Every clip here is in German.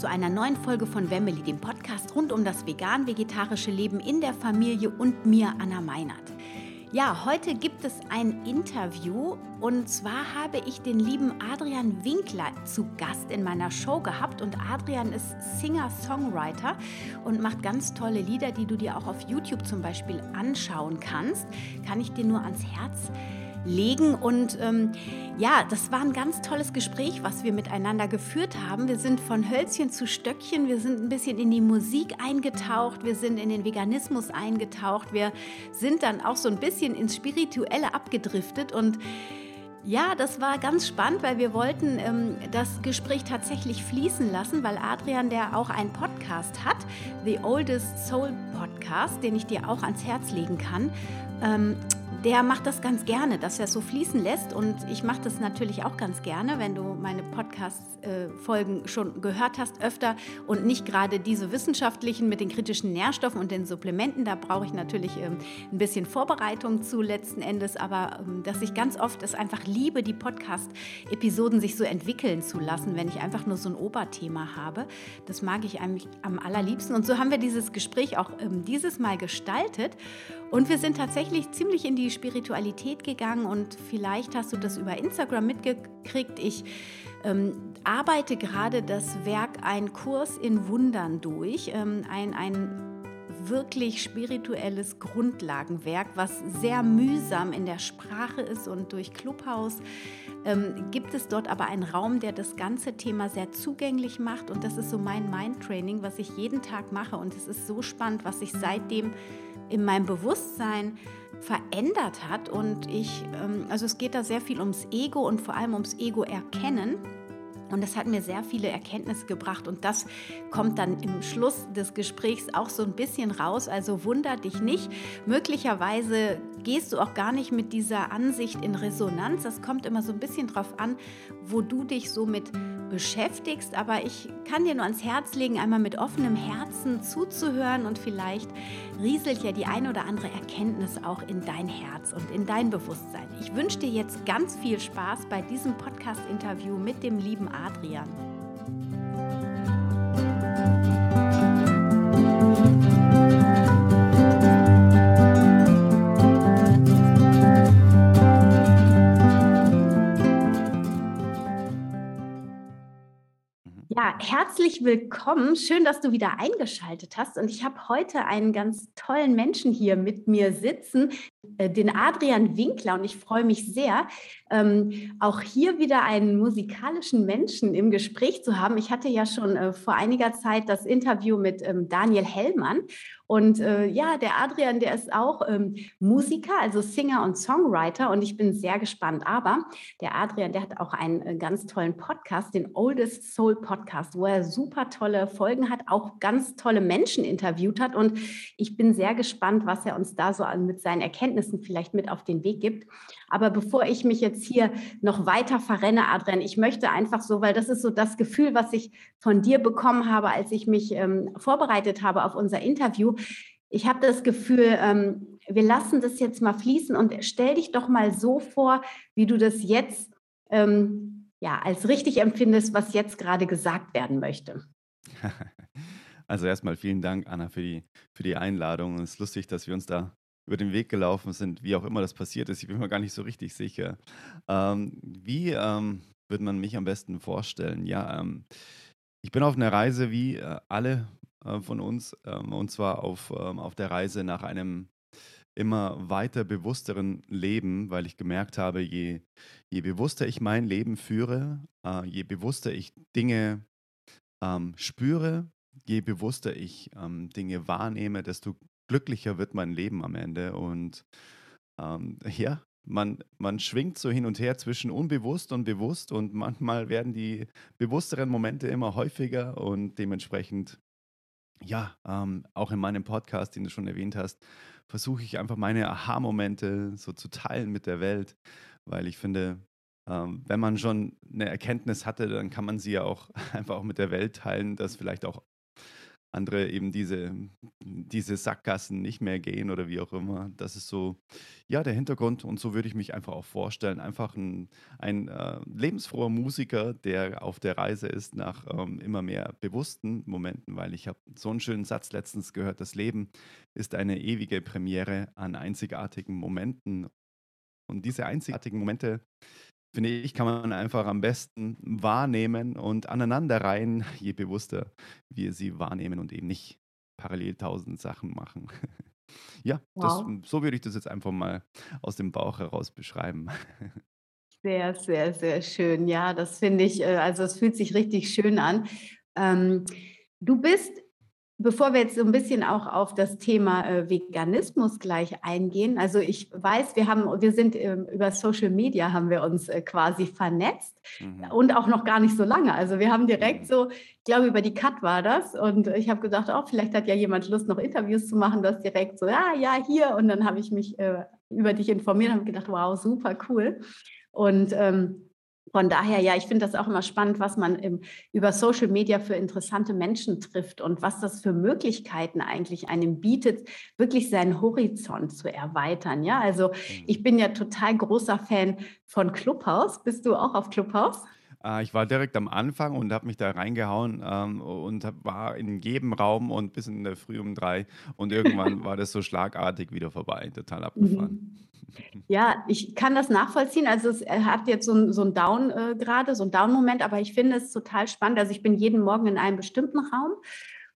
zu einer neuen Folge von Wemmeli, dem Podcast rund um das vegan-vegetarische Leben in der Familie und mir, Anna Meinert. Ja, heute gibt es ein Interview und zwar habe ich den lieben Adrian Winkler zu Gast in meiner Show gehabt und Adrian ist Singer-Songwriter und macht ganz tolle Lieder, die du dir auch auf YouTube zum Beispiel anschauen kannst. Kann ich dir nur ans Herz legen. Und ähm, ja, das war ein ganz tolles Gespräch, was wir miteinander geführt haben. Wir sind von Hölzchen zu Stöckchen, wir sind ein bisschen in die Musik eingetaucht, wir sind in den Veganismus eingetaucht, wir sind dann auch so ein bisschen ins Spirituelle abgedriftet. Und ja, das war ganz spannend, weil wir wollten ähm, das Gespräch tatsächlich fließen lassen, weil Adrian, der auch einen Podcast hat, The Oldest Soul Podcast, den ich dir auch ans Herz legen kann, ähm, der macht das ganz gerne, dass er es so fließen lässt. Und ich mache das natürlich auch ganz gerne, wenn du meine Podcast-Folgen schon gehört hast, öfter und nicht gerade diese wissenschaftlichen mit den kritischen Nährstoffen und den Supplementen. Da brauche ich natürlich ähm, ein bisschen Vorbereitung zu letzten Endes, aber ähm, dass ich ganz oft es einfach liebe, die Podcast-Episoden sich so entwickeln zu lassen, wenn ich einfach nur so ein Oberthema habe. Das mag ich eigentlich am allerliebsten. Und so haben wir dieses Gespräch auch ähm, dieses Mal gestaltet. Und wir sind tatsächlich ziemlich in die Spiritualität gegangen und vielleicht hast du das über Instagram mitgekriegt. Ich ähm, arbeite gerade das Werk Ein Kurs in Wundern durch. Ähm, ein, ein wirklich spirituelles Grundlagenwerk, was sehr mühsam in der Sprache ist und durch Clubhouse ähm, gibt es dort aber einen Raum, der das ganze Thema sehr zugänglich macht und das ist so mein Mindtraining, was ich jeden Tag mache und es ist so spannend, was ich seitdem in meinem Bewusstsein verändert hat. Und ich, ähm, also es geht da sehr viel ums Ego und vor allem ums Ego erkennen. Und das hat mir sehr viele Erkenntnisse gebracht und das kommt dann im Schluss des Gesprächs auch so ein bisschen raus. Also wunder dich nicht. Möglicherweise gehst du auch gar nicht mit dieser Ansicht in Resonanz. Das kommt immer so ein bisschen drauf an, wo du dich so mit beschäftigst. Aber ich kann dir nur ans Herz legen, einmal mit offenem Herzen zuzuhören und vielleicht rieselt ja die eine oder andere Erkenntnis auch in dein Herz und in dein Bewusstsein. Ich wünsche dir jetzt ganz viel Spaß bei diesem Podcast-Interview mit dem lieben Adrian. Ja, herzlich willkommen. Schön, dass du wieder eingeschaltet hast. Und ich habe heute einen ganz tollen Menschen hier mit mir sitzen, äh, den Adrian Winkler. Und ich freue mich sehr, ähm, auch hier wieder einen musikalischen Menschen im Gespräch zu haben. Ich hatte ja schon äh, vor einiger Zeit das Interview mit ähm, Daniel Hellmann. Und äh, ja, der Adrian, der ist auch ähm, Musiker, also Singer und Songwriter. Und ich bin sehr gespannt. Aber der Adrian, der hat auch einen äh, ganz tollen Podcast, den Oldest Soul Podcast, wo er super tolle Folgen hat, auch ganz tolle Menschen interviewt hat. Und ich bin sehr gespannt, was er uns da so mit seinen Erkenntnissen vielleicht mit auf den Weg gibt. Aber bevor ich mich jetzt hier noch weiter verrenne, Adrian, ich möchte einfach so, weil das ist so das Gefühl, was ich von dir bekommen habe, als ich mich ähm, vorbereitet habe auf unser Interview. Ich habe das Gefühl, ähm, wir lassen das jetzt mal fließen und stell dich doch mal so vor, wie du das jetzt ähm, ja, als richtig empfindest, was jetzt gerade gesagt werden möchte. Also erstmal vielen Dank, Anna, für die, für die Einladung. Es ist lustig, dass wir uns da über den Weg gelaufen sind, wie auch immer das passiert ist. Ich bin mir gar nicht so richtig sicher. Ähm, wie ähm, würde man mich am besten vorstellen? Ja, ähm, ich bin auf einer Reise wie äh, alle äh, von uns, ähm, und zwar auf, ähm, auf der Reise nach einem immer weiter bewussteren Leben, weil ich gemerkt habe, je, je bewusster ich mein Leben führe, äh, je bewusster ich Dinge ähm, spüre, je bewusster ich Dinge wahrnehme, desto glücklicher wird mein Leben am Ende. Und ähm, ja, man, man schwingt so hin und her zwischen unbewusst und bewusst. Und manchmal werden die bewussteren Momente immer häufiger. Und dementsprechend, ja, ähm, auch in meinem Podcast, den du schon erwähnt hast, versuche ich einfach meine Aha-Momente so zu teilen mit der Welt, weil ich finde, ähm, wenn man schon eine Erkenntnis hatte, dann kann man sie ja auch einfach auch mit der Welt teilen, dass vielleicht auch andere eben diese, diese Sackgassen nicht mehr gehen oder wie auch immer. Das ist so, ja, der Hintergrund und so würde ich mich einfach auch vorstellen. Einfach ein, ein äh, lebensfroher Musiker, der auf der Reise ist nach ähm, immer mehr bewussten Momenten, weil ich habe so einen schönen Satz letztens gehört, das Leben ist eine ewige Premiere an einzigartigen Momenten. Und diese einzigartigen Momente finde ich, kann man einfach am besten wahrnehmen und aneinanderreihen, je bewusster wir sie wahrnehmen und eben nicht parallel tausend Sachen machen. ja, wow. das, so würde ich das jetzt einfach mal aus dem Bauch heraus beschreiben. Sehr, sehr, sehr schön. Ja, das finde ich, äh, also es fühlt sich richtig schön an. Ähm, du bist Bevor wir jetzt so ein bisschen auch auf das Thema äh, Veganismus gleich eingehen, also ich weiß, wir haben, wir sind äh, über Social Media haben wir uns äh, quasi vernetzt mhm. und auch noch gar nicht so lange. Also wir haben direkt mhm. so, ich glaube über die Cut war das und ich habe gedacht, oh, vielleicht hat ja jemand Lust, noch Interviews zu machen, das direkt so, ja, ja, hier und dann habe ich mich äh, über dich informiert und habe gedacht, wow, super cool und ähm, von daher, ja, ich finde das auch immer spannend, was man im, über Social Media für interessante Menschen trifft und was das für Möglichkeiten eigentlich einem bietet, wirklich seinen Horizont zu erweitern. Ja, also mhm. ich bin ja total großer Fan von Clubhouse. Bist du auch auf Clubhouse? Äh, ich war direkt am Anfang und habe mich da reingehauen ähm, und war in jedem Raum und bis in der Früh um drei. Und irgendwann war das so schlagartig wieder vorbei, total abgefahren. Mhm. Ja, ich kann das nachvollziehen. Also es hat jetzt so, so einen Down äh, gerade, so einen Down-Moment, aber ich finde es total spannend. Also ich bin jeden Morgen in einem bestimmten Raum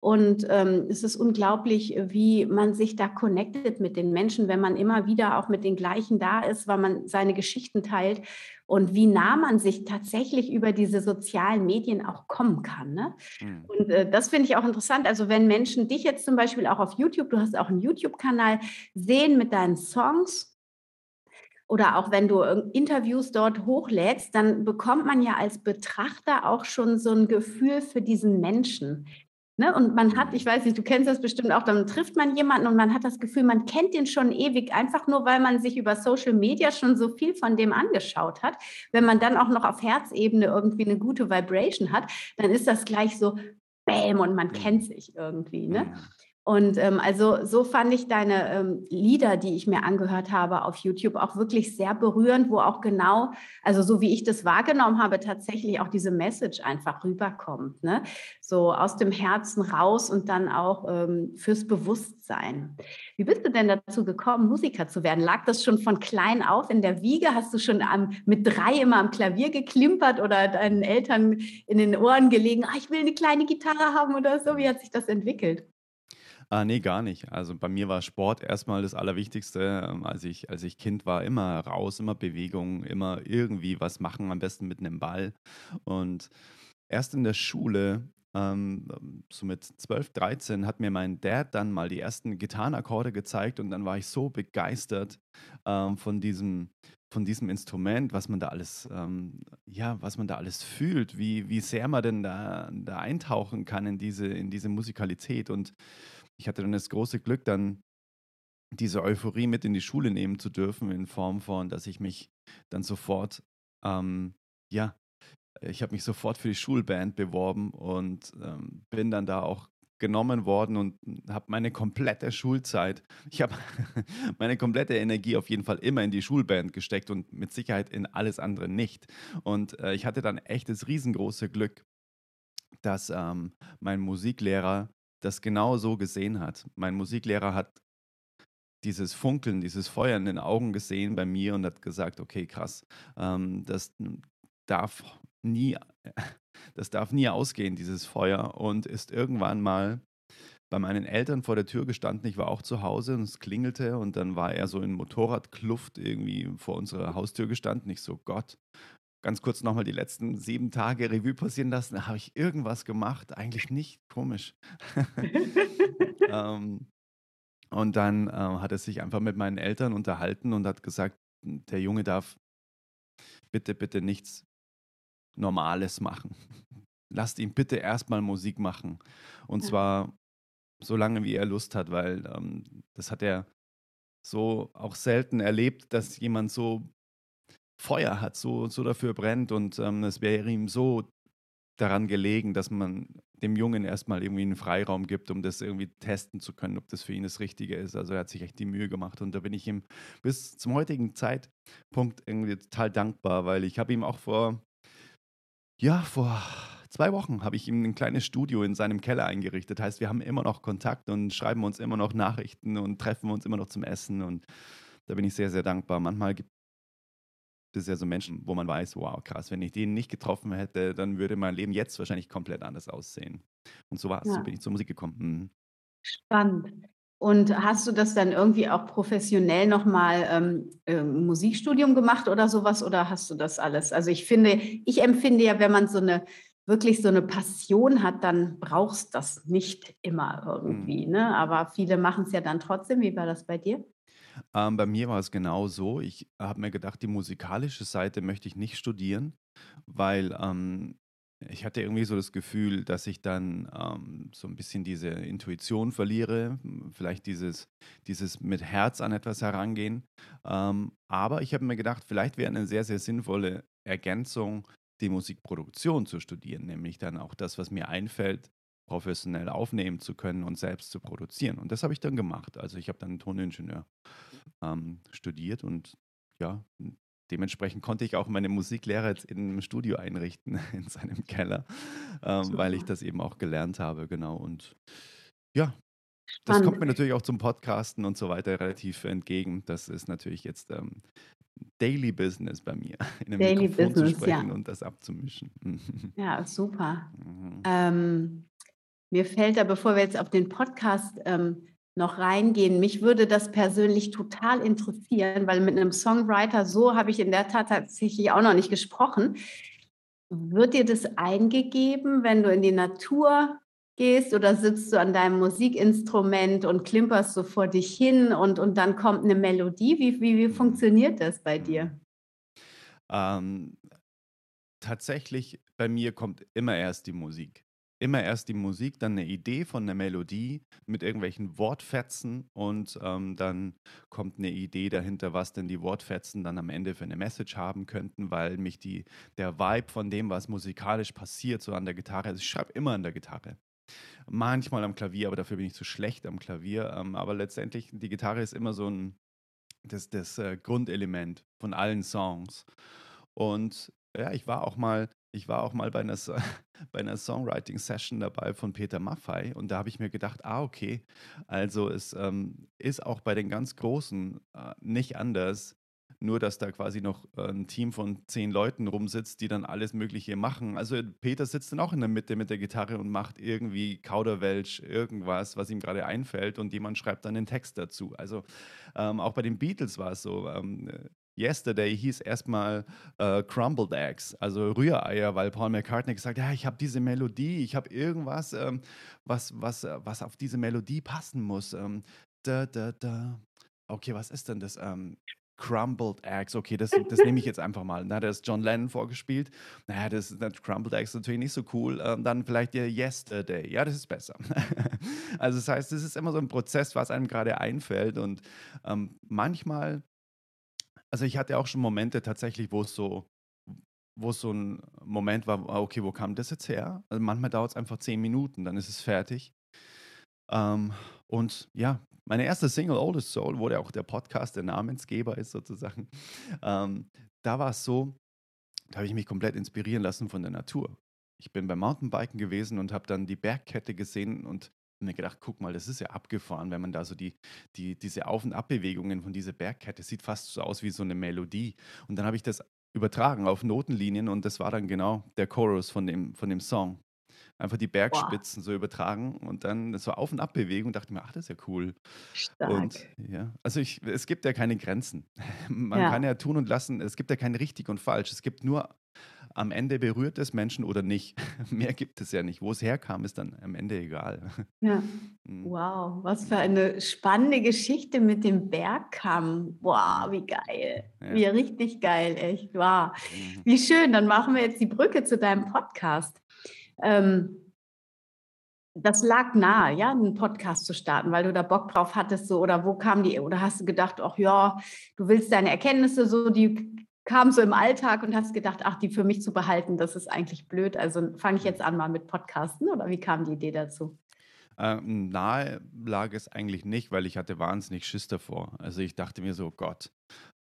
und ähm, es ist unglaublich, wie man sich da connectet mit den Menschen, wenn man immer wieder auch mit den gleichen da ist, weil man seine Geschichten teilt und wie nah man sich tatsächlich über diese sozialen Medien auch kommen kann. Ne? Mhm. Und äh, das finde ich auch interessant. Also wenn Menschen dich jetzt zum Beispiel auch auf YouTube, du hast auch einen YouTube-Kanal, sehen mit deinen Songs oder auch wenn du Interviews dort hochlädst, dann bekommt man ja als Betrachter auch schon so ein Gefühl für diesen Menschen. Ne? Und man hat, ich weiß nicht, du kennst das bestimmt auch, dann trifft man jemanden und man hat das Gefühl, man kennt den schon ewig, einfach nur, weil man sich über Social Media schon so viel von dem angeschaut hat. Wenn man dann auch noch auf Herzebene irgendwie eine gute Vibration hat, dann ist das gleich so, Bäm, und man kennt sich irgendwie. Ne? Und ähm, also so fand ich deine ähm, Lieder, die ich mir angehört habe auf YouTube, auch wirklich sehr berührend, wo auch genau, also so wie ich das wahrgenommen habe, tatsächlich auch diese Message einfach rüberkommt. Ne? So aus dem Herzen raus und dann auch ähm, fürs Bewusstsein. Wie bist du denn dazu gekommen, Musiker zu werden? Lag das schon von klein auf in der Wiege? Hast du schon am, mit drei immer am Klavier geklimpert oder deinen Eltern in den Ohren gelegen, ah, ich will eine kleine Gitarre haben oder so? Wie hat sich das entwickelt? Ah, nee, gar nicht. Also bei mir war Sport erstmal das Allerwichtigste. Ähm, als ich, als ich Kind war, immer raus, immer Bewegung, immer irgendwie was machen, am besten mit einem Ball. Und erst in der Schule, ähm, so mit 12, 13, hat mir mein Dad dann mal die ersten Gitarrenakkorde gezeigt und dann war ich so begeistert ähm, von diesem, von diesem Instrument, was man da alles, ähm, ja, was man da alles fühlt, wie, wie sehr man denn da, da eintauchen kann in diese, in diese Musikalität. Und ich hatte dann das große Glück, dann diese Euphorie mit in die Schule nehmen zu dürfen, in Form von, dass ich mich dann sofort, ähm, ja, ich habe mich sofort für die Schulband beworben und ähm, bin dann da auch genommen worden und habe meine komplette Schulzeit, ich habe meine komplette Energie auf jeden Fall immer in die Schulband gesteckt und mit Sicherheit in alles andere nicht. Und äh, ich hatte dann echt das riesengroße Glück, dass ähm, mein Musiklehrer das genau so gesehen hat. Mein Musiklehrer hat dieses Funkeln, dieses Feuer in den Augen gesehen bei mir und hat gesagt, okay, krass, ähm, das darf nie, das darf nie ausgehen, dieses Feuer. Und ist irgendwann mal bei meinen Eltern vor der Tür gestanden. Ich war auch zu Hause und es klingelte und dann war er so in Motorradkluft irgendwie vor unserer Haustür gestanden. Ich so, Gott, ganz kurz nochmal die letzten sieben Tage Revue passieren lassen. Habe ich irgendwas gemacht? Eigentlich nicht. Komisch. ähm, und dann äh, hat er sich einfach mit meinen Eltern unterhalten und hat gesagt, der Junge darf bitte, bitte nichts Normales machen. Lasst ihn bitte erstmal Musik machen. Und ja. zwar so lange, wie er Lust hat, weil ähm, das hat er so auch selten erlebt, dass jemand so Feuer hat, so, so dafür brennt und ähm, es wäre ihm so daran gelegen, dass man dem Jungen erstmal irgendwie einen Freiraum gibt, um das irgendwie testen zu können, ob das für ihn das Richtige ist. Also er hat sich echt die Mühe gemacht und da bin ich ihm bis zum heutigen Zeitpunkt irgendwie total dankbar, weil ich habe ihm auch vor, ja, vor zwei Wochen habe ich ihm ein kleines Studio in seinem Keller eingerichtet. Heißt, wir haben immer noch Kontakt und schreiben uns immer noch Nachrichten und treffen uns immer noch zum Essen und da bin ich sehr, sehr dankbar. Manchmal gibt es ja so Menschen, wo man weiß, wow, krass, wenn ich den nicht getroffen hätte, dann würde mein Leben jetzt wahrscheinlich komplett anders aussehen. Und so war es, ja. so bin ich zur Musik gekommen. Mhm. Spannend. Und hast du das dann irgendwie auch professionell nochmal ähm, äh, Musikstudium gemacht oder sowas? Oder hast du das alles? Also ich finde, ich empfinde ja, wenn man so eine wirklich so eine Passion hat, dann brauchst du das nicht immer irgendwie. Mhm. Ne? Aber viele machen es ja dann trotzdem. Wie war das bei dir? Ähm, bei mir war es genau so. Ich habe mir gedacht, die musikalische Seite möchte ich nicht studieren, weil ähm, ich hatte irgendwie so das Gefühl, dass ich dann ähm, so ein bisschen diese Intuition verliere, vielleicht dieses, dieses mit Herz an etwas herangehen. Ähm, aber ich habe mir gedacht, vielleicht wäre eine sehr, sehr sinnvolle Ergänzung, die Musikproduktion zu studieren, nämlich dann auch das, was mir einfällt, professionell aufnehmen zu können und selbst zu produzieren. Und das habe ich dann gemacht. Also ich habe dann Toningenieur ähm, studiert und ja, dementsprechend konnte ich auch meine Musiklehre jetzt im Studio einrichten, in seinem Keller, ähm, weil ich das eben auch gelernt habe, genau. Und ja, das kommt mir natürlich auch zum Podcasten und so weiter relativ entgegen. Das ist natürlich jetzt ähm, Daily Business bei mir, in einem Daily Mikrofon Business, zu sprechen ja. und das abzumischen. Ja, super. Mhm. Ähm, mir fällt da, bevor wir jetzt auf den Podcast ähm, noch reingehen, mich würde das persönlich total interessieren, weil mit einem Songwriter, so habe ich in der Tat tatsächlich auch noch nicht gesprochen. Wird dir das eingegeben, wenn du in die Natur gehst oder sitzt du an deinem Musikinstrument und klimperst so vor dich hin und, und dann kommt eine Melodie? Wie, wie, wie funktioniert das bei dir? Ähm, tatsächlich, bei mir kommt immer erst die Musik immer erst die Musik, dann eine Idee von einer Melodie mit irgendwelchen Wortfetzen und ähm, dann kommt eine Idee dahinter, was denn die Wortfetzen dann am Ende für eine Message haben könnten, weil mich die, der Vibe von dem, was musikalisch passiert, so an der Gitarre, also ich schreibe immer an der Gitarre. Manchmal am Klavier, aber dafür bin ich zu schlecht am Klavier. Ähm, aber letztendlich, die Gitarre ist immer so ein, das, das äh, Grundelement von allen Songs. Und ja, ich war auch mal ich war auch mal bei einer, bei einer Songwriting-Session dabei von Peter Maffei und da habe ich mir gedacht, ah, okay, also es ähm, ist auch bei den ganz Großen äh, nicht anders, nur dass da quasi noch äh, ein Team von zehn Leuten rumsitzt, die dann alles Mögliche machen. Also Peter sitzt dann auch in der Mitte mit der Gitarre und macht irgendwie Kauderwelsch, irgendwas, was ihm gerade einfällt und jemand schreibt dann den Text dazu. Also ähm, auch bei den Beatles war es so. Ähm, Yesterday hieß erstmal äh, Crumbled Eggs, also Rühreier, weil Paul McCartney gesagt hat, ja, ich habe diese Melodie, ich habe irgendwas, ähm, was, was, äh, was auf diese Melodie passen muss. Ähm, da, da, da. Okay, was ist denn das? Ähm, Crumbled Eggs, okay, das, das nehme ich jetzt einfach mal. Da hat er John Lennon vorgespielt. Naja, das, das Crumbled Eggs ist natürlich nicht so cool. Ähm, dann vielleicht der Yesterday. Ja, das ist besser. also das heißt, es ist immer so ein Prozess, was einem gerade einfällt. Und ähm, manchmal also ich hatte auch schon Momente tatsächlich, wo es so, wo es so ein Moment war, ah, okay, wo kam das jetzt her? Also manchmal dauert es einfach zehn Minuten, dann ist es fertig. Ähm, und ja, meine erste Single, Oldest Soul, wo auch der Podcast der Namensgeber ist sozusagen. Ähm, da war es so, da habe ich mich komplett inspirieren lassen von der Natur. Ich bin beim Mountainbiken gewesen und habe dann die Bergkette gesehen und mir gedacht, guck mal, das ist ja abgefahren, wenn man da so die, die, diese Auf- und Abbewegungen von dieser Bergkette sieht fast so aus wie so eine Melodie. Und dann habe ich das übertragen auf Notenlinien und das war dann genau der Chorus von dem, von dem Song. Einfach die Bergspitzen Boah. so übertragen und dann so Auf- und Abbewegung. Dachte mir, ach, das ist ja cool. Stark. Und ja, also ich, es gibt ja keine Grenzen. Man ja. kann ja tun und lassen. Es gibt ja kein richtig und falsch. Es gibt nur am Ende berührt es Menschen oder nicht. Mehr gibt es ja nicht. Wo es herkam, ist dann am Ende egal. Ja. Mhm. Wow, was für eine spannende Geschichte mit dem Bergkamm. Wow, wie geil. Ja. Wie richtig geil, echt. Wow. Mhm. Wie schön. Dann machen wir jetzt die Brücke zu deinem Podcast. Ähm, das lag nahe, ja, einen Podcast zu starten, weil du da Bock drauf hattest, so oder wo kam die, oder hast du gedacht, ach ja, du willst deine Erkenntnisse so, die kam so im Alltag und hast gedacht, ach, die für mich zu behalten, das ist eigentlich blöd. Also fange ich jetzt an mal mit Podcasten oder wie kam die Idee dazu? Ähm, nahe lag es eigentlich nicht, weil ich hatte wahnsinnig Schiss davor. Also ich dachte mir so, Gott,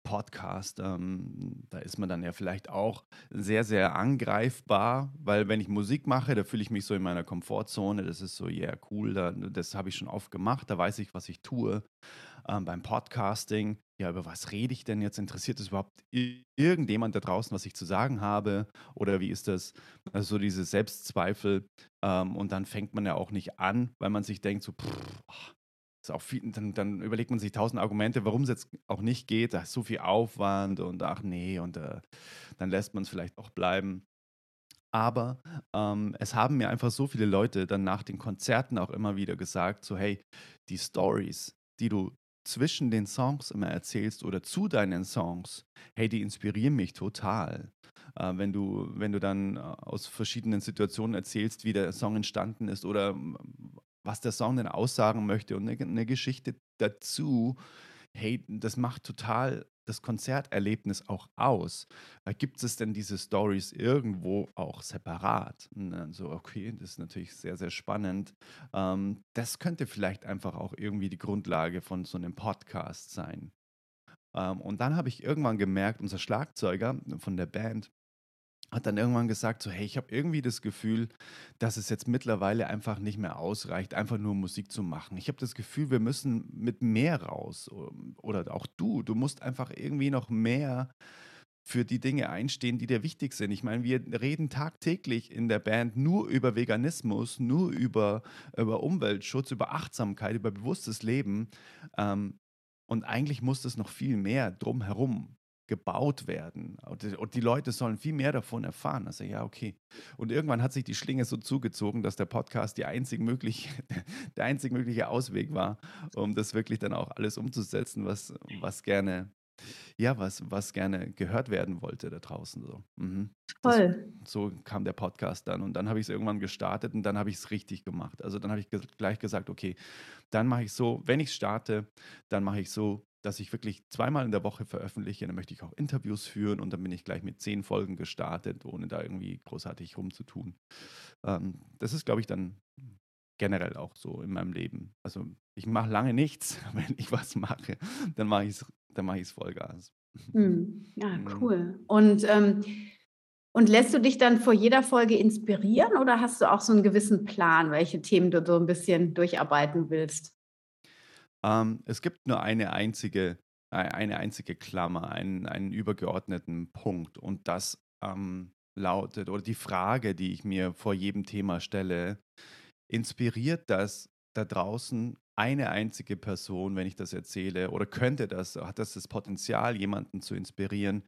Podcast, ähm, da ist man dann ja vielleicht auch sehr, sehr angreifbar, weil wenn ich Musik mache, da fühle ich mich so in meiner Komfortzone, das ist so, ja, yeah, cool, da, das habe ich schon oft gemacht, da weiß ich, was ich tue. Ähm, beim Podcasting, ja, über was rede ich denn jetzt? Interessiert es überhaupt irgendjemand da draußen, was ich zu sagen habe? Oder wie ist das? Also so diese Selbstzweifel. Ähm, und dann fängt man ja auch nicht an, weil man sich denkt, so, pff, ist auch viel, dann, dann, überlegt man sich tausend Argumente, warum es jetzt auch nicht geht. Da ist so viel Aufwand und ach nee, und äh, dann lässt man es vielleicht auch bleiben. Aber ähm, es haben mir einfach so viele Leute dann nach den Konzerten auch immer wieder gesagt, so hey, die Stories, die du zwischen den Songs immer erzählst oder zu deinen Songs, hey, die inspirieren mich total. Äh, wenn, du, wenn du dann äh, aus verschiedenen Situationen erzählst, wie der Song entstanden ist oder was der Song denn aussagen möchte und eine, eine Geschichte dazu, hey, das macht total das Konzerterlebnis auch aus? Äh, gibt es denn diese Stories irgendwo auch separat? Dann so, okay, das ist natürlich sehr, sehr spannend. Ähm, das könnte vielleicht einfach auch irgendwie die Grundlage von so einem Podcast sein. Ähm, und dann habe ich irgendwann gemerkt, unser Schlagzeuger von der Band, hat dann irgendwann gesagt, so hey, ich habe irgendwie das Gefühl, dass es jetzt mittlerweile einfach nicht mehr ausreicht, einfach nur Musik zu machen. Ich habe das Gefühl, wir müssen mit mehr raus. Oder auch du, du musst einfach irgendwie noch mehr für die Dinge einstehen, die dir wichtig sind. Ich meine, wir reden tagtäglich in der Band nur über Veganismus, nur über, über Umweltschutz, über Achtsamkeit, über bewusstes Leben. Ähm, und eigentlich muss es noch viel mehr drumherum gebaut werden. Und die Leute sollen viel mehr davon erfahren. Also ja, okay. Und irgendwann hat sich die Schlinge so zugezogen, dass der Podcast die einzig mögliche, der einzig mögliche Ausweg war, um das wirklich dann auch alles umzusetzen, was, was gerne, ja, was, was gerne gehört werden wollte da draußen. So. Mhm. Toll. Das, so kam der Podcast dann. Und dann habe ich es irgendwann gestartet und dann habe ich es richtig gemacht. Also dann habe ich gleich gesagt, okay, dann mache ich so, wenn ich starte, dann mache ich so, dass ich wirklich zweimal in der Woche veröffentliche. Dann möchte ich auch Interviews führen und dann bin ich gleich mit zehn Folgen gestartet, ohne da irgendwie großartig rumzutun. Ähm, das ist, glaube ich, dann generell auch so in meinem Leben. Also ich mache lange nichts, wenn ich was mache, dann mache ich es dann mache Vollgas. Hm. Ja, mhm. cool. Und, ähm, und lässt du dich dann vor jeder Folge inspirieren oder hast du auch so einen gewissen Plan, welche Themen du so ein bisschen durcharbeiten willst? Ähm, es gibt nur eine einzige, äh, eine einzige Klammer, einen, einen übergeordneten Punkt. Und das ähm, lautet, oder die Frage, die ich mir vor jedem Thema stelle, inspiriert das da draußen eine einzige Person, wenn ich das erzähle, oder könnte das, hat das das Potenzial, jemanden zu inspirieren,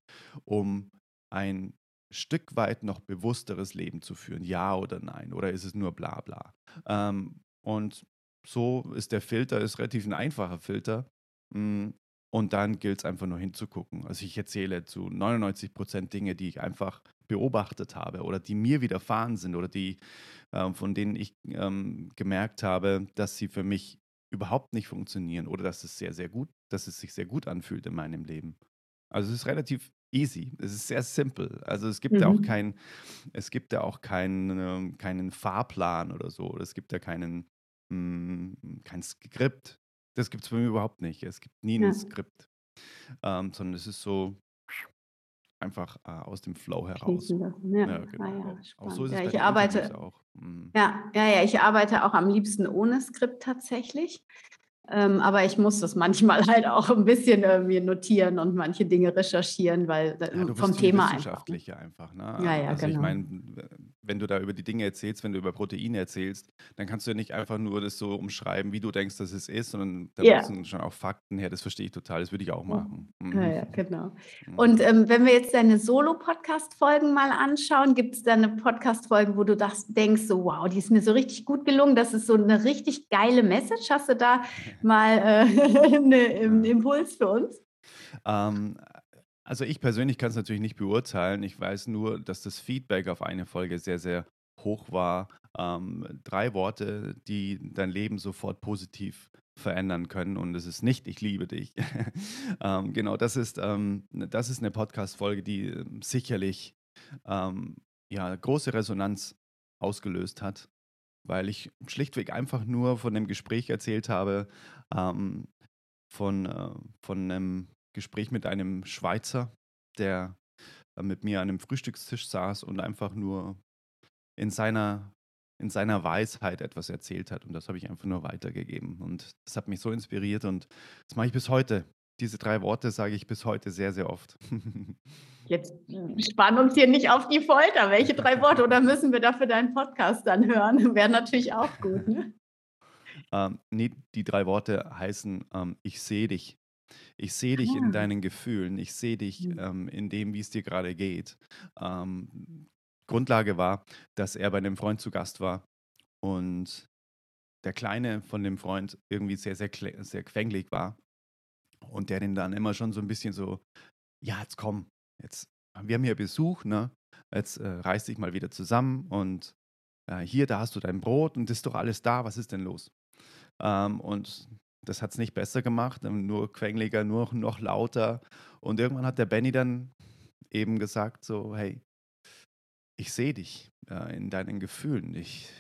um ein Stück weit noch bewussteres Leben zu führen? Ja oder nein? Oder ist es nur bla bla? Ähm, und so ist der Filter, ist relativ ein einfacher Filter. Hm, und dann gilt es einfach nur hinzugucken. Also ich erzähle zu 99 Prozent Dinge, die ich einfach beobachtet habe oder die mir widerfahren sind oder die, äh, von denen ich ähm, gemerkt habe, dass sie für mich überhaupt nicht funktionieren oder dass es sehr, sehr gut, dass es sich sehr gut anfühlt in meinem Leben. Also es ist relativ easy. Es ist sehr simpel. Also es gibt mhm. ja auch kein, es gibt ja auch keinen, äh, keinen Fahrplan oder so. Oder es gibt ja keinen, hm, kein Skript. Das gibt es bei mir überhaupt nicht. Es gibt nie ein ja. Skript, ähm, sondern es ist so einfach äh, aus dem Flow heraus. Ja, ja genau. Ah, ja, auch so ist ja, es ich arbeite auch. Mhm. Ja, ja, ja, ich arbeite auch am liebsten ohne Skript tatsächlich. Ähm, aber ich muss das manchmal halt auch ein bisschen irgendwie notieren und manche Dinge recherchieren, weil ja, vom Thema wissenschaftliche einfach. einfach ne? Ja, ja, also genau. ich meine, wenn du da über die Dinge erzählst, wenn du über Proteine erzählst, dann kannst du ja nicht einfach nur das so umschreiben, wie du denkst, dass es ist, sondern da yeah. müssen schon auch Fakten her. Das verstehe ich total. Das würde ich auch machen. Mhm. Ja, ja, genau. Mhm. Und ähm, wenn wir jetzt deine Solo-Podcast-Folgen mal anschauen, gibt es da eine Podcast-Folge, wo du das denkst, so wow, die ist mir so richtig gut gelungen. Das ist so eine richtig geile Message. Hast du da mal äh, einen Impuls für uns? Ähm, also ich persönlich kann es natürlich nicht beurteilen. Ich weiß nur, dass das Feedback auf eine Folge sehr, sehr hoch war. Ähm, drei Worte, die dein Leben sofort positiv verändern können und es ist nicht, ich liebe dich. ähm, genau, das ist, ähm, das ist eine Podcast-Folge, die ähm, sicherlich ähm, ja, große Resonanz ausgelöst hat, weil ich schlichtweg einfach nur von dem Gespräch erzählt habe, ähm, von, äh, von einem Gespräch mit einem Schweizer, der äh, mit mir an einem Frühstückstisch saß und einfach nur in seiner in seiner Weisheit etwas erzählt hat. Und das habe ich einfach nur weitergegeben. Und das hat mich so inspiriert und das mache ich bis heute. Diese drei Worte sage ich bis heute sehr, sehr oft. Jetzt spannen uns hier nicht auf die Folter. Welche drei Worte? Oder müssen wir dafür deinen Podcast dann hören? Wäre natürlich auch gut. Ne? Ähm, nee, die drei Worte heißen, ähm, ich sehe dich. Ich sehe dich ah. in deinen Gefühlen. Ich sehe dich mhm. ähm, in dem, wie es dir gerade geht. Ähm, Grundlage war, dass er bei einem Freund zu Gast war und der Kleine von dem Freund irgendwie sehr, sehr, sehr quengelig war und der den dann immer schon so ein bisschen so, ja, jetzt komm, jetzt, wir haben hier Besuch, ne? Jetzt äh, reiß dich mal wieder zusammen und äh, hier, da hast du dein Brot und das ist doch alles da, was ist denn los? Ähm, und das hat es nicht besser gemacht, nur quengeliger, nur noch lauter. Und irgendwann hat der Benny dann eben gesagt, so, hey, ich sehe dich äh, in deinen Gefühlen. Ich,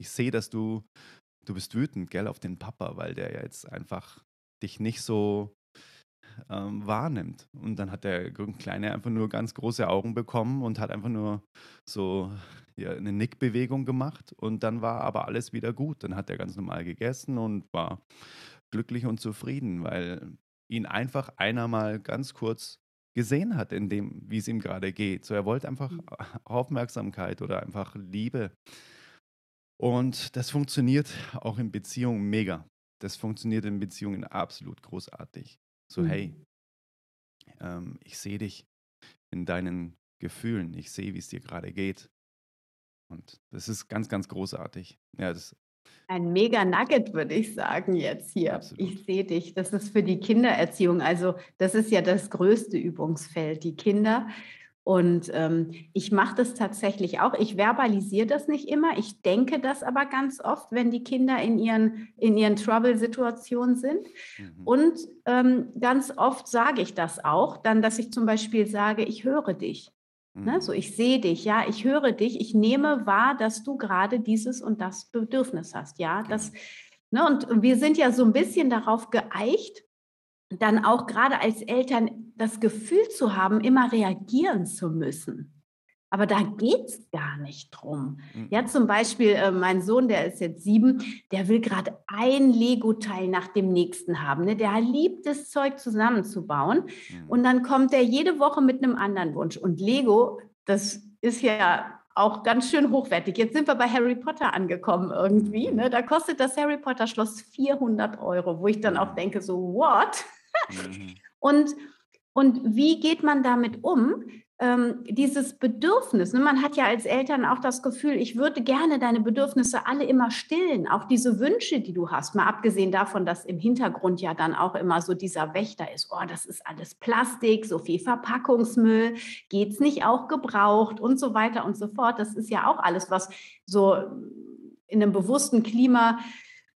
ich sehe, dass du, du bist wütend, gell, auf den Papa, weil der ja jetzt einfach dich nicht so ähm, wahrnimmt. Und dann hat der Kleine einfach nur ganz große Augen bekommen und hat einfach nur so ja, eine Nickbewegung gemacht und dann war aber alles wieder gut. Dann hat er ganz normal gegessen und war glücklich und zufrieden, weil ihn einfach einer mal ganz kurz gesehen hat, in dem, wie es ihm gerade geht. So, er wollte einfach mhm. Aufmerksamkeit oder einfach Liebe. Und das funktioniert auch in Beziehungen mega. Das funktioniert in Beziehungen absolut großartig. So, mhm. hey, ähm, ich sehe dich in deinen Gefühlen. Ich sehe, wie es dir gerade geht. Und das ist ganz, ganz großartig. Ja, das ein mega Nugget, würde ich sagen, jetzt hier. Absolut. Ich sehe dich. Das ist für die Kindererziehung. Also, das ist ja das größte Übungsfeld, die Kinder. Und ähm, ich mache das tatsächlich auch. Ich verbalisiere das nicht immer. Ich denke das aber ganz oft, wenn die Kinder in ihren, in ihren Trouble-Situationen sind. Mhm. Und ähm, ganz oft sage ich das auch, dann, dass ich zum Beispiel sage, ich höre dich. Ne, so, ich sehe dich, ja, ich höre dich, ich nehme wahr, dass du gerade dieses und das Bedürfnis hast, ja. Das, genau. ne, und wir sind ja so ein bisschen darauf geeicht, dann auch gerade als Eltern das Gefühl zu haben, immer reagieren zu müssen. Aber da geht es gar nicht drum. Mhm. Ja, zum Beispiel äh, mein Sohn, der ist jetzt sieben, der will gerade ein Lego-Teil nach dem nächsten haben. Ne? Der liebt es, Zeug zusammenzubauen. Mhm. Und dann kommt er jede Woche mit einem anderen Wunsch. Und Lego, das ist ja auch ganz schön hochwertig. Jetzt sind wir bei Harry Potter angekommen irgendwie. Ne? Da kostet das Harry Potter Schloss 400 Euro, wo ich dann auch mhm. denke, so, what? Mhm. und, und wie geht man damit um? Ähm, dieses Bedürfnis, ne? man hat ja als Eltern auch das Gefühl, ich würde gerne deine Bedürfnisse alle immer stillen, auch diese Wünsche, die du hast, mal abgesehen davon, dass im Hintergrund ja dann auch immer so dieser Wächter ist, oh, das ist alles Plastik, so viel Verpackungsmüll, geht es nicht auch gebraucht und so weiter und so fort. Das ist ja auch alles, was so in einem bewussten Klima,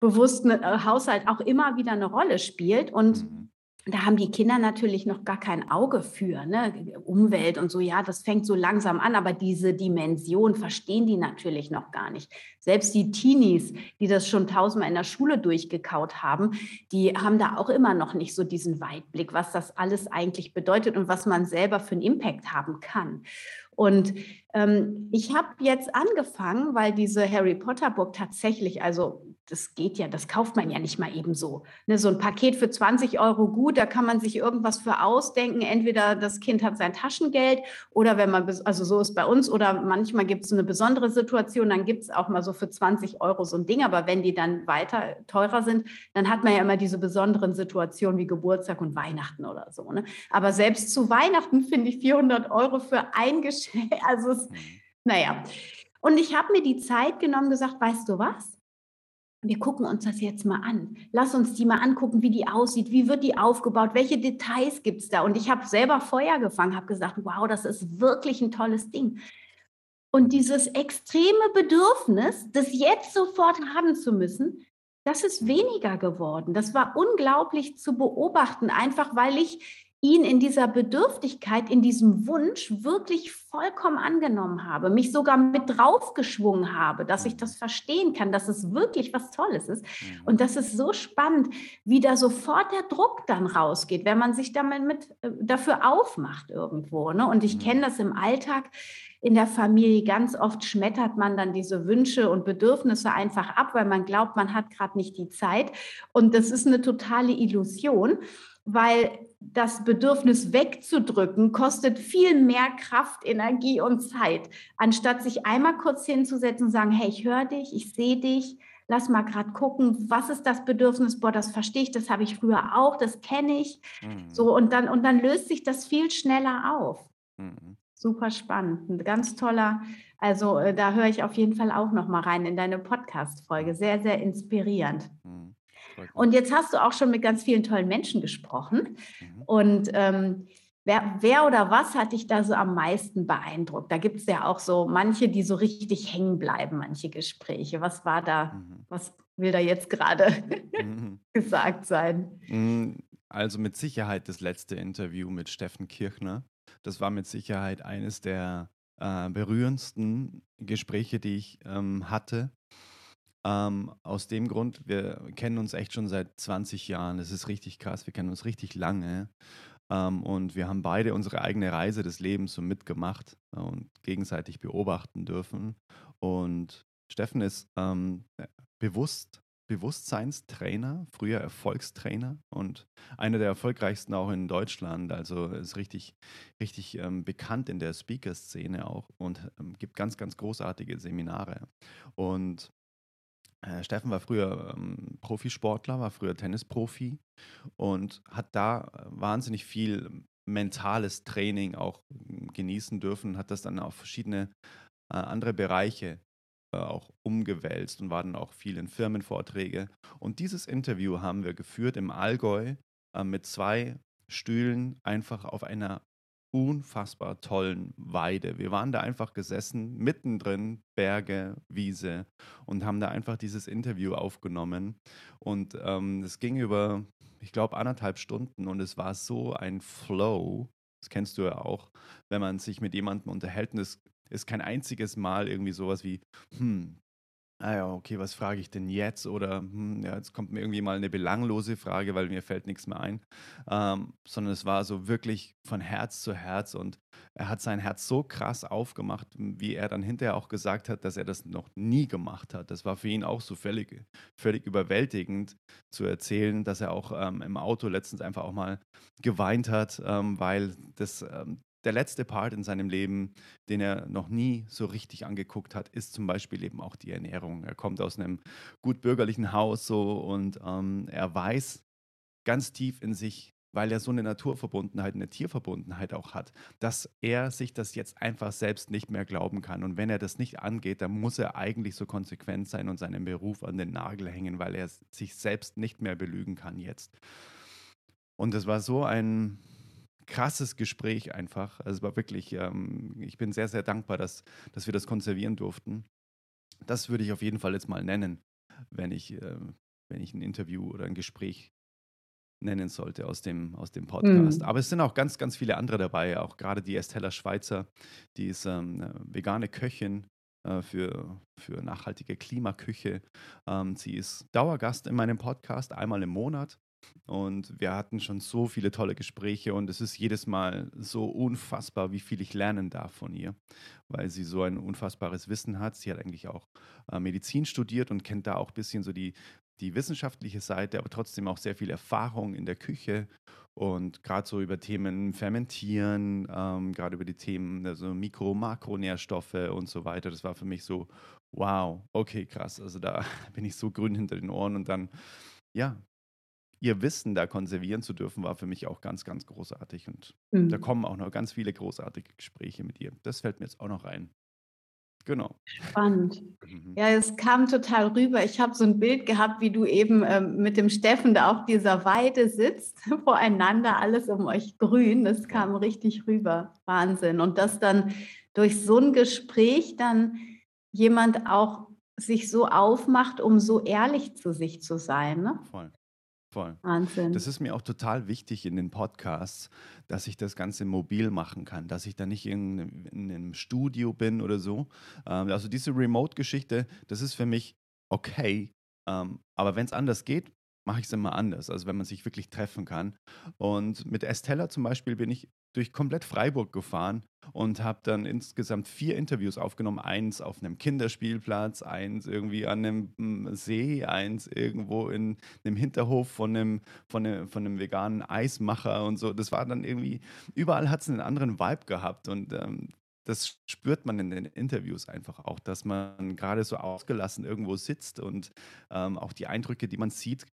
bewussten äh, Haushalt auch immer wieder eine Rolle spielt und mhm da haben die Kinder natürlich noch gar kein Auge für, ne? Umwelt und so, ja, das fängt so langsam an, aber diese Dimension verstehen die natürlich noch gar nicht. Selbst die Teenies, die das schon tausendmal in der Schule durchgekaut haben, die haben da auch immer noch nicht so diesen Weitblick, was das alles eigentlich bedeutet und was man selber für einen Impact haben kann. Und ähm, ich habe jetzt angefangen, weil diese Harry Potter Book tatsächlich, also das geht ja, das kauft man ja nicht mal eben so. Ne, so ein Paket für 20 Euro gut, da kann man sich irgendwas für ausdenken. Entweder das Kind hat sein Taschengeld oder wenn man, also so ist bei uns, oder manchmal gibt es eine besondere Situation, dann gibt es auch mal so für 20 Euro so ein Ding. Aber wenn die dann weiter teurer sind, dann hat man ja immer diese besonderen Situationen wie Geburtstag und Weihnachten oder so. Ne? Aber selbst zu Weihnachten finde ich 400 Euro für ein Geschenk, also es, mhm. naja. Und ich habe mir die Zeit genommen, gesagt, weißt du was? Wir gucken uns das jetzt mal an. Lass uns die mal angucken, wie die aussieht, wie wird die aufgebaut, welche Details gibt es da. Und ich habe selber Feuer gefangen, habe gesagt, wow, das ist wirklich ein tolles Ding. Und dieses extreme Bedürfnis, das jetzt sofort haben zu müssen, das ist weniger geworden. Das war unglaublich zu beobachten, einfach weil ich ihn in dieser Bedürftigkeit, in diesem Wunsch wirklich vollkommen angenommen habe, mich sogar mit draufgeschwungen habe, dass ich das verstehen kann, dass es wirklich was Tolles ist. Mhm. Und das ist so spannend, wie da sofort der Druck dann rausgeht, wenn man sich damit mit, äh, dafür aufmacht irgendwo. Ne? Und ich mhm. kenne das im Alltag in der Familie. Ganz oft schmettert man dann diese Wünsche und Bedürfnisse einfach ab, weil man glaubt, man hat gerade nicht die Zeit. Und das ist eine totale Illusion weil das Bedürfnis wegzudrücken kostet viel mehr Kraft, Energie und Zeit, anstatt sich einmal kurz hinzusetzen und sagen, hey, ich höre dich, ich sehe dich, lass mal gerade gucken, was ist das Bedürfnis? Boah, das verstehe ich, das habe ich früher auch, das kenne ich. Mhm. So und dann und dann löst sich das viel schneller auf. Mhm. Super spannend, ein ganz toller. Also äh, da höre ich auf jeden Fall auch noch mal rein in deine Podcast-Folge. Sehr, sehr inspirierend. Mhm. Und jetzt hast du auch schon mit ganz vielen tollen Menschen gesprochen. Mhm. Und ähm, wer, wer oder was hat dich da so am meisten beeindruckt? Da gibt es ja auch so manche, die so richtig hängen bleiben, manche Gespräche. Was war da, mhm. was will da jetzt gerade mhm. gesagt sein? Mhm. Also mit Sicherheit das letzte Interview mit Steffen Kirchner. Das war mit Sicherheit eines der äh, berührendsten Gespräche, die ich ähm, hatte. Ähm, aus dem Grund, wir kennen uns echt schon seit 20 Jahren. Das ist richtig krass. Wir kennen uns richtig lange. Ähm, und wir haben beide unsere eigene Reise des Lebens so mitgemacht äh, und gegenseitig beobachten dürfen. Und Steffen ist ähm, bewusst, Bewusstseinstrainer, früher Erfolgstrainer und einer der erfolgreichsten auch in Deutschland. Also ist richtig, richtig ähm, bekannt in der Speaker-Szene auch und ähm, gibt ganz, ganz großartige Seminare. Und äh, Steffen war früher ähm, Profisportler, war früher Tennisprofi und hat da äh, wahnsinnig viel mentales Training auch hm, genießen dürfen, hat das dann auf verschiedene äh, andere Bereiche äh, auch umgewälzt und war dann auch viel in Firmenvorträge. Und dieses Interview haben wir geführt im Allgäu äh, mit zwei Stühlen einfach auf einer unfassbar tollen Weide. Wir waren da einfach gesessen, mittendrin, Berge, Wiese und haben da einfach dieses Interview aufgenommen. Und ähm, es ging über, ich glaube, anderthalb Stunden und es war so ein Flow. Das kennst du ja auch, wenn man sich mit jemandem unterhält und es ist kein einziges Mal irgendwie sowas wie, hm, Ah ja, okay, was frage ich denn jetzt? Oder hm, ja, jetzt kommt mir irgendwie mal eine belanglose Frage, weil mir fällt nichts mehr ein. Ähm, sondern es war so wirklich von Herz zu Herz und er hat sein Herz so krass aufgemacht, wie er dann hinterher auch gesagt hat, dass er das noch nie gemacht hat. Das war für ihn auch so völlig, völlig überwältigend zu erzählen, dass er auch ähm, im Auto letztens einfach auch mal geweint hat, ähm, weil das ähm, der letzte Part in seinem Leben, den er noch nie so richtig angeguckt hat, ist zum Beispiel eben auch die Ernährung. Er kommt aus einem gut bürgerlichen Haus so und ähm, er weiß ganz tief in sich, weil er so eine Naturverbundenheit, eine Tierverbundenheit auch hat, dass er sich das jetzt einfach selbst nicht mehr glauben kann. Und wenn er das nicht angeht, dann muss er eigentlich so konsequent sein und seinen Beruf an den Nagel hängen, weil er sich selbst nicht mehr belügen kann jetzt. Und es war so ein, krasses Gespräch einfach. Also es war wirklich, ähm, ich bin sehr, sehr dankbar, dass, dass wir das konservieren durften. Das würde ich auf jeden Fall jetzt mal nennen, wenn ich, äh, wenn ich ein Interview oder ein Gespräch nennen sollte aus dem, aus dem Podcast. Mhm. Aber es sind auch ganz, ganz viele andere dabei, auch gerade die Estella Schweizer, die ist ähm, vegane Köchin äh, für, für nachhaltige Klimaküche. Ähm, sie ist Dauergast in meinem Podcast einmal im Monat und wir hatten schon so viele tolle Gespräche und es ist jedes Mal so unfassbar, wie viel ich lernen darf von ihr, weil sie so ein unfassbares Wissen hat. Sie hat eigentlich auch äh, Medizin studiert und kennt da auch ein bisschen so die, die wissenschaftliche Seite, aber trotzdem auch sehr viel Erfahrung in der Küche und gerade so über Themen Fermentieren, ähm, gerade über die Themen also Mikro-, Makronährstoffe und so weiter. Das war für mich so, wow, okay, krass. Also da bin ich so grün hinter den Ohren und dann, ja, ihr Wissen da konservieren zu dürfen, war für mich auch ganz, ganz großartig. Und mhm. da kommen auch noch ganz viele großartige Gespräche mit ihr. Das fällt mir jetzt auch noch ein. Genau. Spannend. Mhm. Ja, es kam total rüber. Ich habe so ein Bild gehabt, wie du eben ähm, mit dem Steffen da auf dieser Weide sitzt, voreinander, alles um euch grün. Das kam richtig rüber. Wahnsinn. Und dass dann durch so ein Gespräch dann jemand auch sich so aufmacht, um so ehrlich zu sich zu sein. Ne? Voll. Voll. Wahnsinn. Das ist mir auch total wichtig in den Podcasts, dass ich das Ganze mobil machen kann, dass ich da nicht in, in einem Studio bin oder so. Ähm, also diese Remote-Geschichte, das ist für mich okay. Ähm, aber wenn es anders geht, mache ich es immer anders. Also wenn man sich wirklich treffen kann. Und mit Estella zum Beispiel bin ich durch komplett Freiburg gefahren und habe dann insgesamt vier Interviews aufgenommen. Eins auf einem Kinderspielplatz, eins irgendwie an einem mm, See, eins irgendwo in einem Hinterhof von einem, von einem, von einem veganen Eismacher und so. Das war dann irgendwie, überall hat es einen anderen Vibe gehabt und ähm, das spürt man in den Interviews einfach auch, dass man gerade so ausgelassen irgendwo sitzt und ähm, auch die Eindrücke, die man sieht,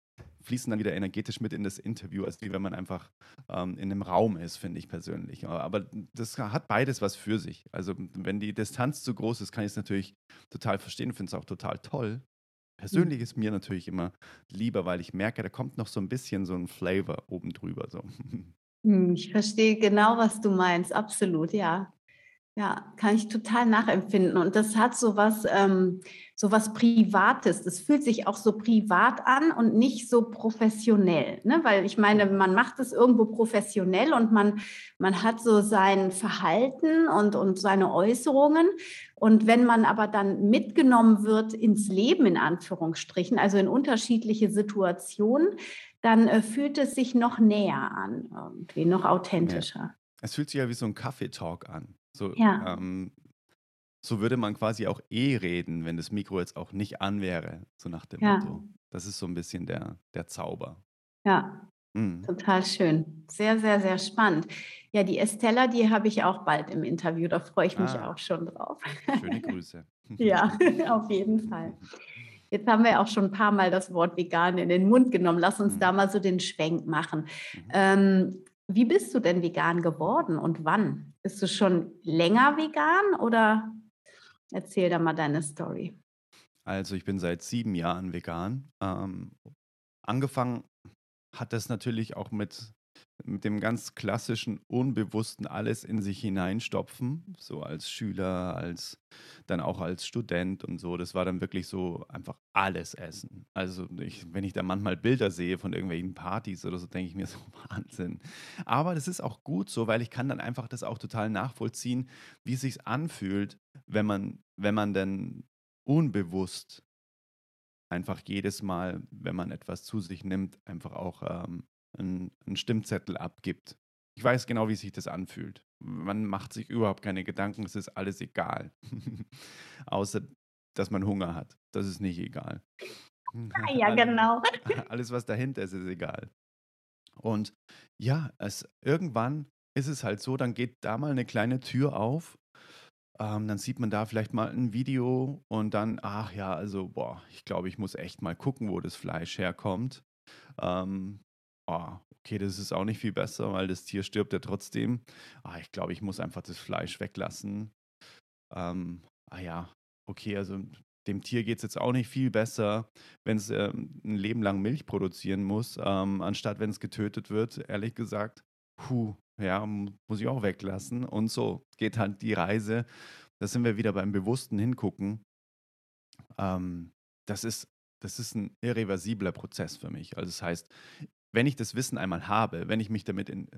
fließen dann wieder energetisch mit in das Interview, als wie wenn man einfach ähm, in einem Raum ist, finde ich persönlich. Aber das hat beides was für sich. Also wenn die Distanz zu groß ist, kann ich es natürlich total verstehen, finde es auch total toll. Persönlich mhm. ist mir natürlich immer lieber, weil ich merke, da kommt noch so ein bisschen so ein Flavor oben drüber. So. Hm, ich verstehe genau, was du meinst, absolut, ja. Ja, kann ich total nachempfinden. Und das hat so was, ähm, so was Privates. Das fühlt sich auch so privat an und nicht so professionell. Ne? Weil ich meine, man macht es irgendwo professionell und man, man hat so sein Verhalten und, und seine Äußerungen. Und wenn man aber dann mitgenommen wird ins Leben, in Anführungsstrichen, also in unterschiedliche Situationen, dann äh, fühlt es sich noch näher an, irgendwie noch authentischer. Ja. Es fühlt sich ja wie so ein Kaffeetalk an. So, Ja. ähm, so würde man quasi auch eh reden, wenn das Mikro jetzt auch nicht an wäre, so nach dem Ja. Motto. Das ist so ein bisschen der, der Zauber. Ja, Mhm. total schön. Sehr, sehr, sehr spannend. Ja, die Estella, die habe ich auch bald im Interview. Da freue ich mich Ah, auch schon drauf. schöne Grüße. Ja, auf jeden Fall. Jetzt haben wir auch schon ein paar Mal das Wort vegan in den Mund genommen. Lass uns da Mhm. mal so den Schwenk machen. Mhm. Ähm, wie bist du denn vegan geworden und wann? Bist du schon länger vegan oder erzähl da mal deine Story? Also ich bin seit sieben Jahren vegan. Ähm, angefangen hat das natürlich auch mit, mit dem ganz klassischen, unbewussten alles in sich hineinstopfen, so als Schüler, als dann auch als Student und so. Das war dann wirklich so einfach alles essen. Also ich, wenn ich da manchmal Bilder sehe von irgendwelchen Partys oder so, denke ich mir so Wahnsinn. Aber das ist auch gut so, weil ich kann dann einfach das auch total nachvollziehen, wie es sich anfühlt, wenn man, wenn man dann unbewusst einfach jedes Mal, wenn man etwas zu sich nimmt, einfach auch ähm, einen, einen Stimmzettel abgibt. Ich weiß genau, wie sich das anfühlt. Man macht sich überhaupt keine Gedanken, es ist alles egal. Außer, dass man Hunger hat. Das ist nicht egal. Ah, ja, genau. Alles, was dahinter ist, ist egal. Und ja, es, irgendwann ist es halt so, dann geht da mal eine kleine Tür auf ähm, dann sieht man da vielleicht mal ein Video und dann, ach ja, also, boah, ich glaube, ich muss echt mal gucken, wo das Fleisch herkommt. Ähm, oh, okay, das ist auch nicht viel besser, weil das Tier stirbt ja trotzdem. Ah, ich glaube, ich muss einfach das Fleisch weglassen. Ähm, ah ja, okay, also dem Tier geht es jetzt auch nicht viel besser, wenn es ähm, ein Leben lang Milch produzieren muss, ähm, anstatt wenn es getötet wird, ehrlich gesagt. Puh, ja, muss ich auch weglassen. Und so geht halt die Reise. Da sind wir wieder beim bewussten Hingucken. Ähm, das ist, das ist ein irreversibler Prozess für mich. Also das heißt, wenn ich das Wissen einmal habe, wenn ich mich damit in,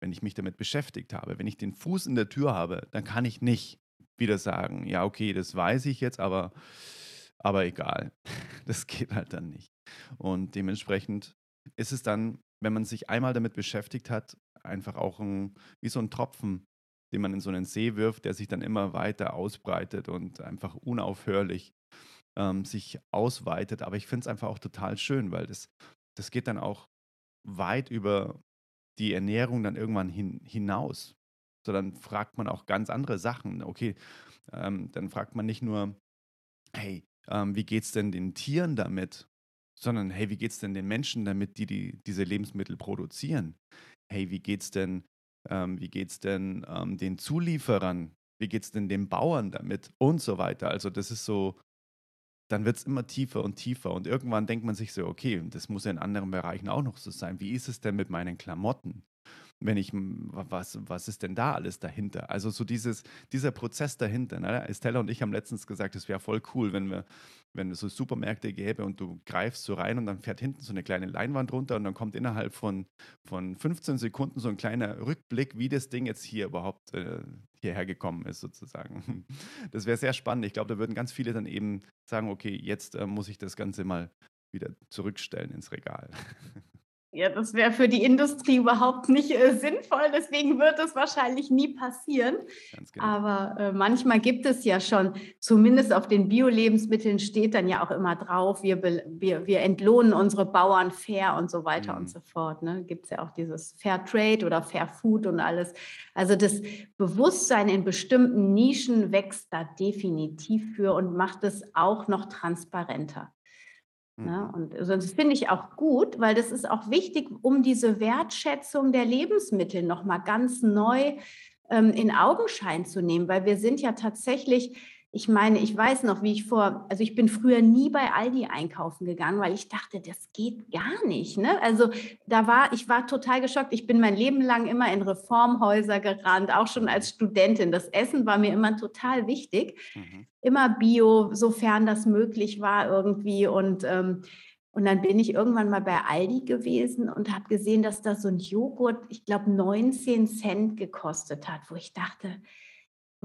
wenn ich mich damit beschäftigt habe, wenn ich den Fuß in der Tür habe, dann kann ich nicht wieder sagen, ja, okay, das weiß ich jetzt, aber, aber egal. Das geht halt dann nicht. Und dementsprechend ist es dann, wenn man sich einmal damit beschäftigt hat, einfach auch ein, wie so ein Tropfen, den man in so einen See wirft, der sich dann immer weiter ausbreitet und einfach unaufhörlich ähm, sich ausweitet. Aber ich finde es einfach auch total schön, weil das, das geht dann auch weit über die Ernährung dann irgendwann hin, hinaus. So, dann fragt man auch ganz andere Sachen. Okay, ähm, dann fragt man nicht nur, hey, ähm, wie geht es denn den Tieren damit? Sondern, hey, wie geht es denn den Menschen damit, die, die diese Lebensmittel produzieren? Hey, wie geht's denn, ähm, wie geht's denn ähm, den Zulieferern? Wie geht's denn den Bauern damit? Und so weiter. Also, das ist so, dann wird es immer tiefer und tiefer. Und irgendwann denkt man sich so, okay, das muss ja in anderen Bereichen auch noch so sein. Wie ist es denn mit meinen Klamotten? Wenn ich, was, was ist denn da alles dahinter? Also so dieses, dieser Prozess dahinter. Ne? Estella und ich haben letztens gesagt, es wäre voll cool, wenn wir, wenn es so Supermärkte gäbe und du greifst so rein und dann fährt hinten so eine kleine Leinwand runter und dann kommt innerhalb von, von 15 Sekunden so ein kleiner Rückblick, wie das Ding jetzt hier überhaupt äh, hierher gekommen ist, sozusagen. Das wäre sehr spannend. Ich glaube, da würden ganz viele dann eben sagen, okay, jetzt äh, muss ich das Ganze mal wieder zurückstellen ins Regal. Ja, das wäre für die Industrie überhaupt nicht äh, sinnvoll. Deswegen wird es wahrscheinlich nie passieren. Genau. Aber äh, manchmal gibt es ja schon, zumindest auf den Bio-Lebensmitteln steht dann ja auch immer drauf, wir, wir, wir entlohnen unsere Bauern fair und so weiter mhm. und so fort. Ne? Gibt es ja auch dieses Fair Trade oder Fair Food und alles. Also das Bewusstsein in bestimmten Nischen wächst da definitiv für und macht es auch noch transparenter. Ne? Und das finde ich auch gut, weil das ist auch wichtig, um diese Wertschätzung der Lebensmittel nochmal ganz neu ähm, in Augenschein zu nehmen, weil wir sind ja tatsächlich ich meine, ich weiß noch, wie ich vor, also ich bin früher nie bei Aldi einkaufen gegangen, weil ich dachte, das geht gar nicht. Ne? Also da war, ich war total geschockt. Ich bin mein Leben lang immer in Reformhäuser gerannt, auch schon als Studentin. Das Essen war mir immer total wichtig. Mhm. Immer Bio, sofern das möglich war irgendwie. Und, ähm, und dann bin ich irgendwann mal bei Aldi gewesen und habe gesehen, dass da so ein Joghurt, ich glaube, 19 Cent gekostet hat, wo ich dachte,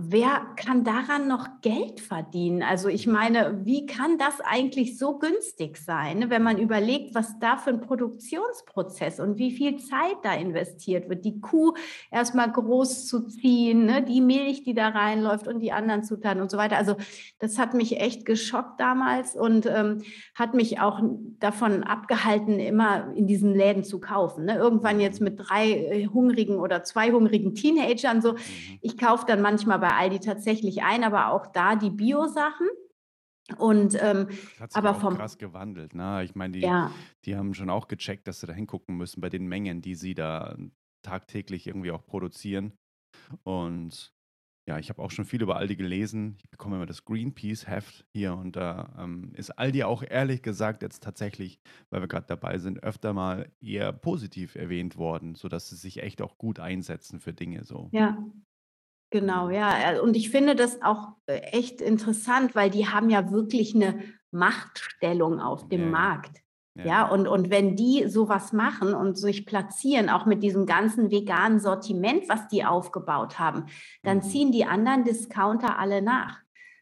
Wer kann daran noch Geld verdienen? Also ich meine, wie kann das eigentlich so günstig sein, ne, wenn man überlegt, was da für ein Produktionsprozess und wie viel Zeit da investiert wird, die Kuh erstmal groß zu ziehen, ne, die Milch, die da reinläuft und die anderen Zutaten und so weiter. Also das hat mich echt geschockt damals und ähm, hat mich auch davon abgehalten, immer in diesen Läden zu kaufen. Ne? Irgendwann jetzt mit drei äh, hungrigen oder zwei hungrigen Teenagern so. Mhm. Ich kaufe dann manchmal bei Aldi tatsächlich ein, aber auch da die Bio-Sachen. Und ähm, hat sich aber vom, krass gewandelt. Ne? Ich meine, die, ja. die haben schon auch gecheckt, dass sie da hingucken müssen bei den Mengen, die sie da tagtäglich irgendwie auch produzieren. Und ja, ich habe auch schon viel über Aldi gelesen. Ich bekomme immer das Greenpeace-Heft hier und da ähm, ist Aldi auch ehrlich gesagt jetzt tatsächlich, weil wir gerade dabei sind, öfter mal eher positiv erwähnt worden, sodass sie sich echt auch gut einsetzen für Dinge so. Ja, Genau, ja. Äh, und ich finde das auch äh, echt interessant, weil die haben ja wirklich eine Machtstellung auf dem ja. Markt. Ja. ja, und, und wenn die sowas machen und sich platzieren, auch mit diesem ganzen veganen Sortiment, was die aufgebaut haben, dann mhm. ziehen die anderen Discounter alle nach.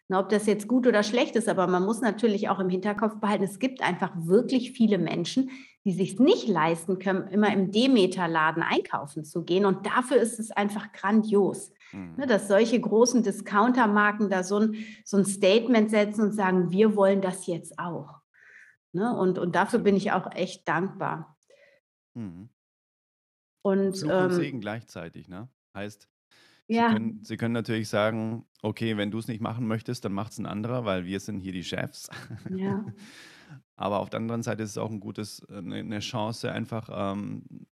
Na, ob das jetzt gut oder schlecht ist, aber man muss natürlich auch im Hinterkopf behalten, es gibt einfach wirklich viele Menschen, die sich nicht leisten können, immer im Demeter-Laden einkaufen zu gehen. Und dafür ist es einfach grandios. Mhm. Ne, dass solche großen Discounter-Marken da so ein, so ein Statement setzen und sagen, wir wollen das jetzt auch. Ne? Und, und dafür bin ich auch echt dankbar. Mhm. Und, Fluch und ähm, Segen gleichzeitig, ne? Heißt, Sie, ja. können, Sie können natürlich sagen, okay, wenn du es nicht machen möchtest, dann macht es ein anderer, weil wir sind hier die Chefs. Ja. Aber auf der anderen Seite ist es auch ein gutes, eine, eine Chance, einfach ähm,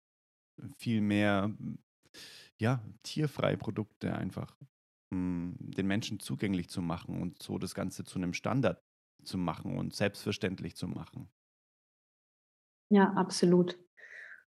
viel mehr ja, tierfreie Produkte einfach mh, hm, den Menschen zugänglich zu machen und so das Ganze zu einem Standard zu machen und selbstverständlich zu machen. Ja, absolut.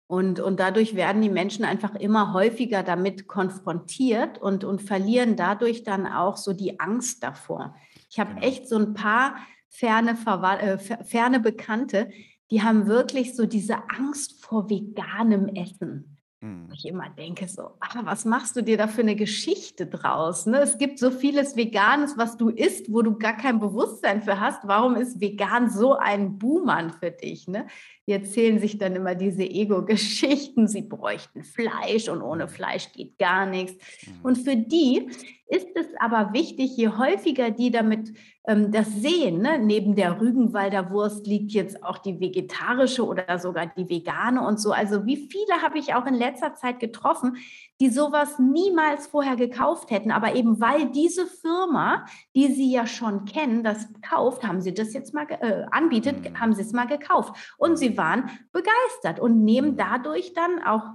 Und, und dadurch werden die Menschen einfach immer häufiger damit konfrontiert und, und verlieren dadurch dann auch so die Angst davor. Ich habe genau. echt so ein paar ferne, äh, ferne Bekannte, die haben wirklich so diese Angst vor veganem Essen. Mhm. Ich immer denke so, ah, was machst du dir da für eine Geschichte draus? Ne? Es gibt so vieles Veganes, was du isst, wo du gar kein Bewusstsein für hast. Warum ist vegan so ein Buhmann für dich? Ne? Die erzählen sich dann immer diese Ego-Geschichten. Sie bräuchten Fleisch und ohne mhm. Fleisch geht gar nichts. Mhm. Und für die ist es aber wichtig, je häufiger die damit das sehen, ne? neben der Rügenwalder Wurst liegt jetzt auch die vegetarische oder sogar die vegane und so. Also wie viele habe ich auch in letzter Zeit getroffen, die sowas niemals vorher gekauft hätten, aber eben weil diese Firma, die sie ja schon kennen, das kauft, haben sie das jetzt mal äh, anbietet, mhm. haben sie es mal gekauft und sie waren begeistert und nehmen mhm. dadurch dann auch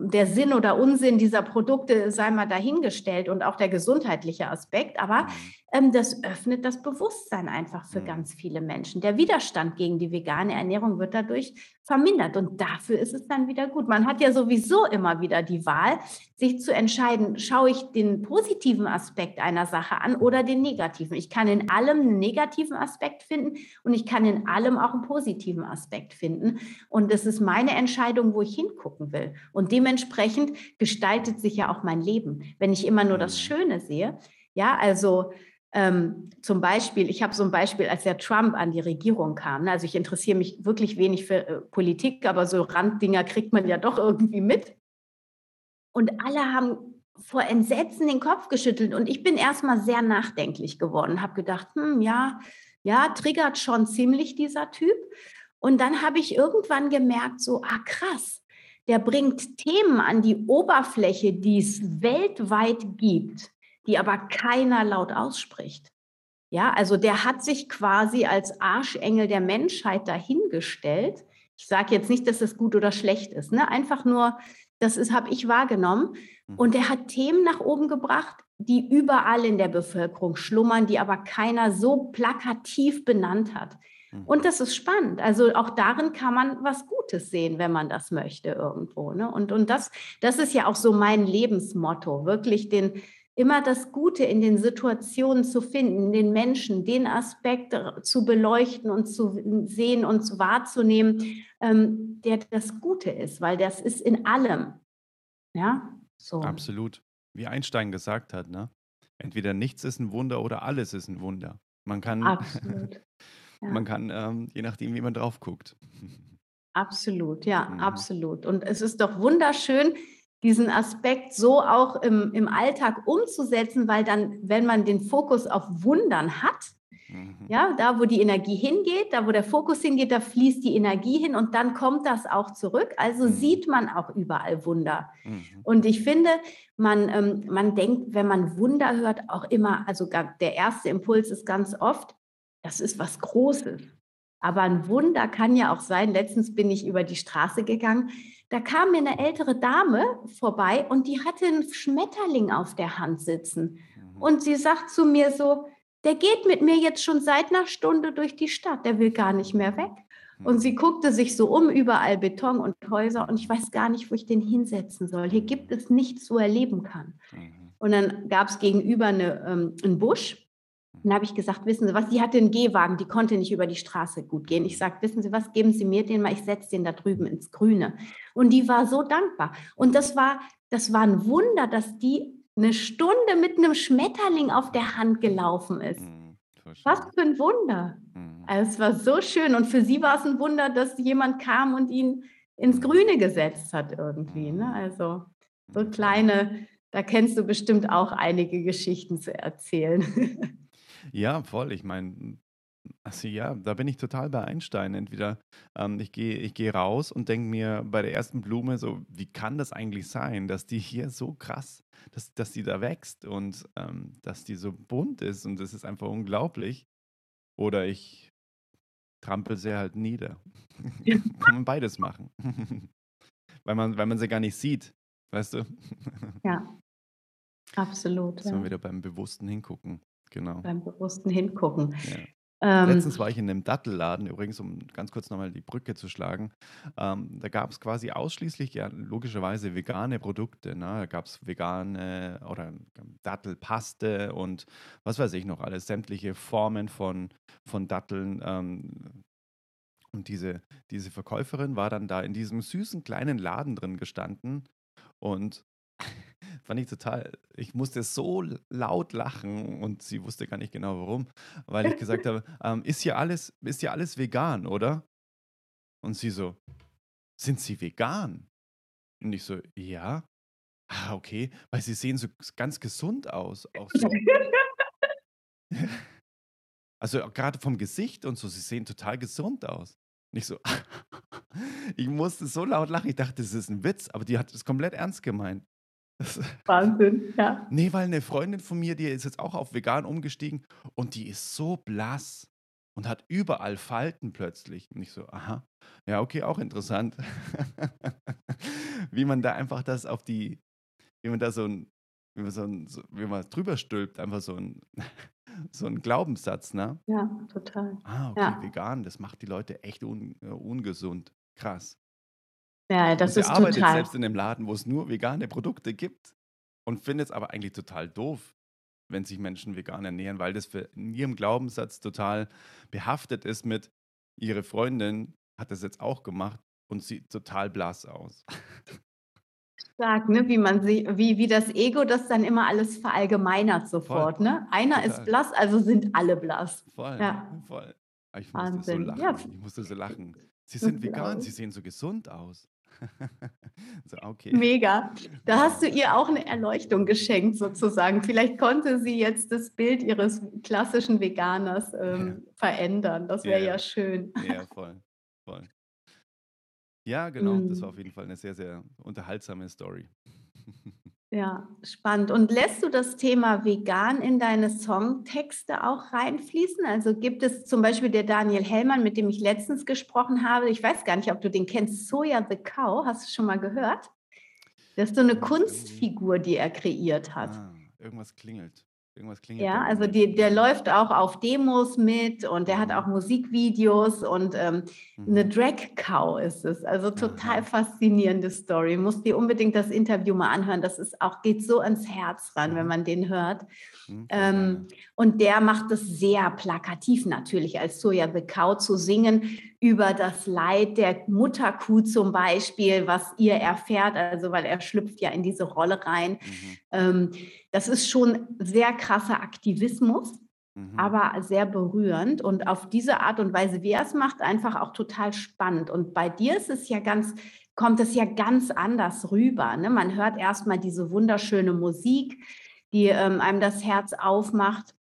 der Sinn oder Unsinn dieser Produkte sei mal dahingestellt und auch der gesundheitliche Aspekt. Aber mhm. ähm, das öffnet das Bewusstsein einfach für Mhm. ganz viele Menschen. Der Widerstand gegen die vegane Ernährung wird dadurch vermindert und dafür ist es dann wieder gut. Man hat ja sowieso immer wieder die Wahl, sich zu entscheiden, schaue ich den positiven Aspekt einer Sache an oder den negativen. Ich kann in allem einen negativen Aspekt finden und ich kann in allem auch einen positiven Aspekt finden. Und es ist meine Entscheidung, wo ich hingucken will. Und dementsprechend gestaltet sich ja auch mein Leben. Wenn ich immer nur das Mhm. Schöne sehe, ja, also ähm, zum Beispiel, ich habe so ein Beispiel, als der Trump an die Regierung kam. Ne? Also ich interessiere mich wirklich wenig für äh, Politik, aber so Randdinger kriegt man ja doch irgendwie mit. Und alle haben vor Entsetzen den Kopf geschüttelt. Und ich bin erstmal sehr nachdenklich geworden, habe gedacht, hm, ja, ja, triggert schon ziemlich dieser Typ. Und dann habe ich irgendwann gemerkt, so, ah krass, der bringt Themen an die Oberfläche, die es weltweit gibt, die aber keiner laut ausspricht. Ja, also der hat sich quasi als Arschengel der Menschheit dahingestellt. Ich sage jetzt nicht, dass das gut oder schlecht ist, ne? Einfach nur, das ist, habe ich wahrgenommen. Mhm. Und er hat Themen nach oben gebracht, die überall in der Bevölkerung schlummern, die aber keiner so plakativ benannt hat. Mhm. Und das ist spannend. Also auch darin kann man was Gutes sehen, wenn man das möchte irgendwo. Ne? Und, und das, das ist ja auch so mein Lebensmotto, wirklich den, immer das Gute in den Situationen zu finden, in den Menschen, den Aspekt zu beleuchten und zu sehen und zu wahrzunehmen, ähm, der das Gute ist, weil das ist in allem. Ja, so. Absolut. Wie Einstein gesagt hat, ne? Entweder nichts ist ein Wunder oder alles ist ein Wunder. Man kann, Absolut. Ja. man kann, ähm, je nachdem, wie man drauf guckt. Absolut, ja, Mhm. absolut. Und es ist doch wunderschön, diesen Aspekt so auch im, im Alltag umzusetzen, weil dann, wenn man den Fokus auf Wundern hat, Mhm. ja, da wo die Energie hingeht, da wo der Fokus hingeht, da fließt die Energie hin und dann kommt das auch zurück. Also Mhm. sieht man auch überall Wunder. Mhm. Und ich finde, man, ähm, man denkt, wenn man Wunder hört, auch immer, also der erste Impuls ist ganz oft, das ist was Großes. Aber ein Wunder kann ja auch sein. Letztens bin ich über die Straße gegangen. Da kam mir eine ältere Dame vorbei und die hatte einen Schmetterling auf der Hand sitzen. Mhm. Und sie sagt zu mir so, der geht mit mir jetzt schon seit einer Stunde durch die Stadt, der will gar nicht mehr weg. Und sie guckte sich so um, überall Beton und Häuser und ich weiß gar nicht, wo ich den hinsetzen soll. Hier gibt es nichts, wo er leben kann. Mhm. Und dann gab es gegenüber eine, ähm, einen Busch. Dann habe ich gesagt, wissen Sie was, die hatte einen Gehwagen, die konnte nicht über die Straße gut gehen. Ich sage, wissen Sie was, geben Sie mir den mal, ich setze den da drüben ins Grüne. Und die war so dankbar. Und das war, das war ein Wunder, dass die eine Stunde mit einem Schmetterling auf der Hand gelaufen ist. Mhm. Was für ein Wunder. Mhm. Also es war so schön. Und für sie war es ein Wunder, dass jemand kam und ihn ins Grüne gesetzt hat irgendwie. Ne? Also so Mhm. kleine, da kennst du bestimmt auch einige Geschichten zu erzählen. Ja, voll. Ich meine, also ja, da bin ich total bei Einstein. Entweder ähm, ich gehe ich gehe raus und denke mir bei der ersten Blume so, wie kann das eigentlich sein, dass die hier so krass, dass, dass die da wächst und ähm, dass die so bunt ist und das ist einfach unglaublich. Oder ich trampel sie halt nieder. Kann man beides machen. weil, man, weil man sie gar nicht sieht, weißt du? ja, absolut. Dass wir Ja. wieder beim bewussten Hingucken. Genau. Beim bewussten Hingucken. Ja. Ähm, Letztens war ich in einem Dattelladen, übrigens, um ganz kurz nochmal die Brücke zu schlagen. Ähm, da gab es quasi ausschließlich, ja, logischerweise vegane Produkte. Ne? Da gab es vegane oder Dattelpaste und was weiß ich noch alles, sämtliche Formen von, von Datteln. Ähm, und diese, diese Verkäuferin war dann da in diesem süßen kleinen Laden drin gestanden und fand ich total, ich musste so laut lachen und sie wusste gar nicht genau warum, weil ich gesagt habe, ähm, ist hier alles, ist hier alles vegan, oder? Und sie so, sind Sie vegan? Und ich so, ja. Ah, okay, weil sie sehen so ganz gesund aus, auch so. Also gerade vom Gesicht und so, sie sehen total gesund aus. Nicht so, ich musste so laut lachen, ich dachte, das ist ein Witz, aber die hat es komplett ernst gemeint. Wahnsinn, ja. nee, weil eine Freundin von mir, die ist jetzt auch auf vegan umgestiegen und die ist so blass und hat überall Falten plötzlich. Und ich so, aha, ja, okay, auch interessant. wie man da einfach das auf die, wie man da so ein, wie man so ein, so, wie man drüber stülpt, einfach so ein, so ein Glaubenssatz, ne? Ja, total. Ah, okay, Ja. vegan, das macht die Leute echt un äh, ungesund. Krass. Ja, Und das sie ist arbeitet total selbst in 'nem Laden, wo es nur vegane Produkte gibt und findet's aber eigentlich total doof, wenn sich Menschen vegan ernähren, weil das für in ihrem Glaubenssatz total behaftet ist mit: Ihre Freundin hat das jetzt auch gemacht und sieht total blass aus. stark, ne, wie man sie wie wie das Ego das dann immer alles verallgemeinert Voll, sofort, ne? Einer ist total. blass, also sind alle blass. Voll, Ja, voll. Ah, ich musste so Wahnsinn. Ja, lachen. f Ich musste so lachen. „Sie sind vegan, Sie sehen so gesund aus.“ So, okay. Mega. Da hast Ja. du ihr auch 'ne Erleuchtung geschenkt sozusagen. Vielleicht konnte sie jetzt das Bild ihres klassischen Veganers, Ja. ähm, verändern. Das Ja, wäre ja ja. schön. Ja, voll, voll. Ja, genau, das war auf Mhm. jeden Fall 'ne sehr, sehr unterhaltsame Story. Ja, spannend. Und lässt du das Thema vegan in deine Songtexte auch reinfließen? Also, gibt es zum Beispiel der Daniel Hellmann, mit dem ich letztens gesprochen habe, ich weiß gar nicht, ob du den kennst, Soja the Cow, hast du schon mal gehört? Das ist so 'ne Hm, irgendwie Kunstfigur, die er kreiert hat. Ah, irgendwas klingelt. Irgendwas klingelt Ja, also die der läuft auch auf Demos mit und der hat auch Mhm. Musikvideos und, ähm, 'ne Mhm. Drag Cow ist es. Also, total faszinierende Story. Musst dir unbedingt das Interview mal anhören. Das ist auch geht so ans Herz ran, wenn Mhm. man den hört. Mhm, Ähm, und der macht es sehr plakativ natürlich, als Soja the Cow zu singen über das Leid der Mutterkuh zum Beispiel, was ihr erfährt, also, weil er schlüpft ja in diese Rolle rein. Mhm. Ähm, das ist schon sehr krasser Aktivismus, Mhm. aber sehr berührend und auf diese Art und Weise, wie er's macht, einfach auch total spannend. Und bei dir ist es ja ganz kommt es ja ganz anders rüber, ne? Man hört erst mal diese wunderschöne Musik, die, ähm, einem das Herz aufmacht,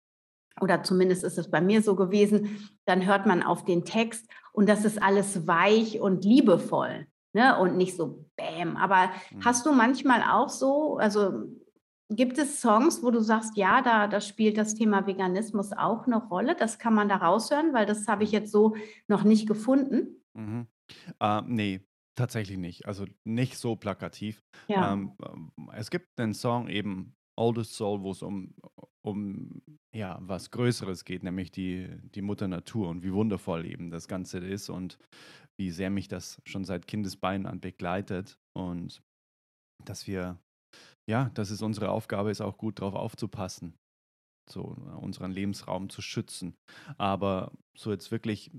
oder zumindest ist es bei mir so gewesen. Dann hört man auf den Text und das ist alles weich und liebevoll, ne, und nicht so Bäm. Aber Mhm. hast du manchmal auch so also, gibt es Songs, wo du sagst: „Ja, da da spielt das Thema Veganismus auch 'ne Rolle?“ Das kann man da raushören, weil das habe ich Mhm. jetzt so noch nicht gefunden. Mhm. Ähm, ne, tatsächlich nicht. Also, nicht so plakativ. Ja. Ähm, ähm, es gibt 'nen Song eben, „Oldest Soul“, wo's um um, ja, was Größeres geht, nämlich die die Mutter Natur und wie wundervoll eben das Ganze ist und wie sehr mich das schon seit Kindesbeinen an begleitet und dass wir ja, dass es unsere Aufgabe ist, auch gut drauf aufzupassen, so unseren Lebensraum zu schützen. Aber so jetzt wirklich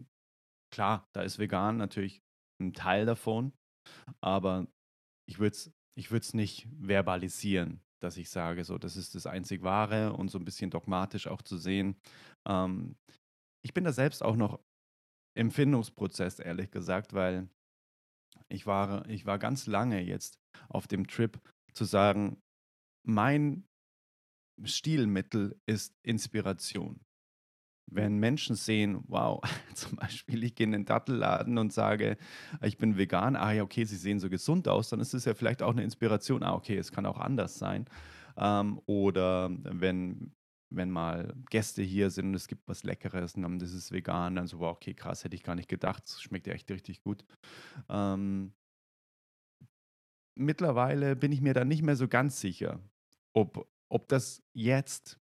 klar, da ist vegan natürlich 'n Teil davon, aber ich würde es ich würde es nicht verbalisieren, dass ich sage, so, das ist das einzig Wahre und so 'n bisschen dogmatisch auch zu sehen. Ähm, ich bin da selbst auch noch im Findungsprozess, ehrlich gesagt, weil ich war ich war ganz lange jetzt auf dem Trip zu sagen, mein Stilmittel ist Inspiration. Wenn Menschen sehen, wow, zum Beispiel, ich gehe in den Dattelladen und sage, ich bin vegan. Ah ja, okay, sie sehen so gesund aus, dann ist es ja vielleicht auch 'ne Inspiration. Ah, okay, es kann auch anders sein. Ähm, oder wenn wenn mal Gäste hier sind und es gibt was Leckeres und dann das ist vegan, dann so: „Wow, okay, krass, hätte ich gar nicht gedacht. Das schmeckt ja echt richtig gut.“ Ähm mittlerweile bin ich mir da nicht mehr so ganz sicher, ob ob das jetzt,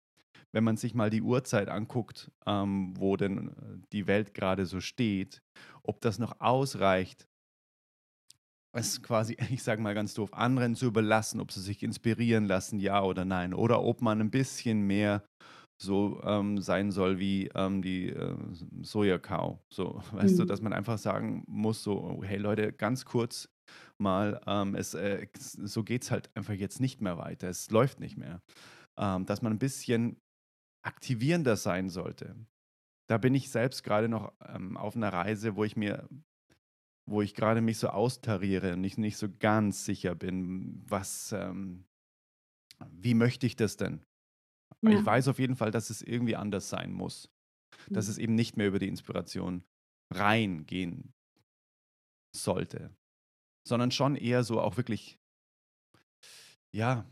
wenn man sich mal die Uhrzeit anguckt, ähm, wo denn, äh, die Welt grade so steht, ob das noch ausreicht es quasi, ich sage mal ganz doof, anderen zu überlassen, ob sie sich inspirieren lassen, ja oder nein. Oder ob man 'n bisschen mehr so, ähm, sein soll wie, ähm, die, äh, Soja Cow. So, weißt du, dass Mhm. man einfach sagen muss so: „Hey Leute, ganz kurz mal, ähm, es, äh, so geht's halt einfach jetzt nicht mehr weiter. Es läuft nicht mehr.“ Ähm, dass man 'n bisschen aktivierender sein sollte. Da bin ich selbst grade noch, ähm, auf 'ner Reise, wo ich mir wo ich grade mich so austariere und ich nicht so ganz sicher bin, was, ähm wie möchte ich das denn? Ich Ja. weiß auf jeden Fall, dass es irgendwie anders sein muss. Dass es Mhm. eben nicht mehr über die Inspiration reingehen sollte, sondern schon eher so auch wirklich ja,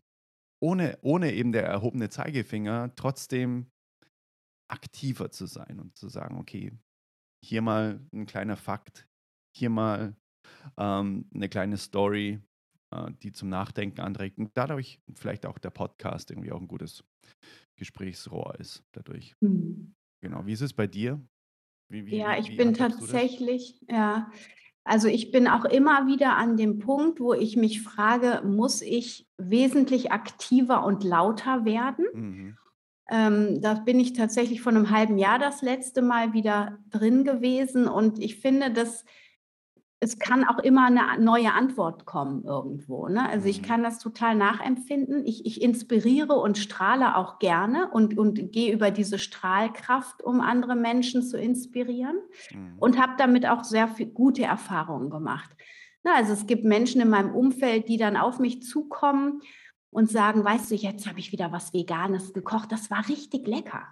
ohne ohne eben der erhobene Zeigefinger trotzdem aktiver zu sein und zu sagen: „Okay, hier mal 'n kleiner Fakt, hier mal, ähm, 'ne kleine Story, äh, die zum Nachdenken anregt.“ Und dadurch vielleicht auch der Podcast irgendwie auch 'n gutes Gesprächsrohr ist dadurch. Mhm. Genau. Wie ist es bei dir? Wie, wie, ja, ich bin tatsächlich, ja, also ich bin auch immer wieder an dem Punkt, wo ich mich frage, muss ich wesentlich aktiver und lauter werden? Mhm. Ähm, da bin ich tatsächlich vor einem halben Jahr das letzte Mal wieder drin gewesen und ich finde, dass es kann auch immer eine neue Antwort kommen irgendwo. Ne? Also ich mhm. kann das total nachempfinden. Ich, ich inspiriere und strahle auch gerne und, und gehe über diese Strahlkraft, um andere Menschen zu inspirieren mhm. und habe damit auch sehr viel gute Erfahrungen gemacht. Na, also es gibt Menschen in meinem Umfeld, die dann auf mich zukommen und sagen, weißt du, jetzt habe ich wieder was Veganes gekocht, das war richtig lecker.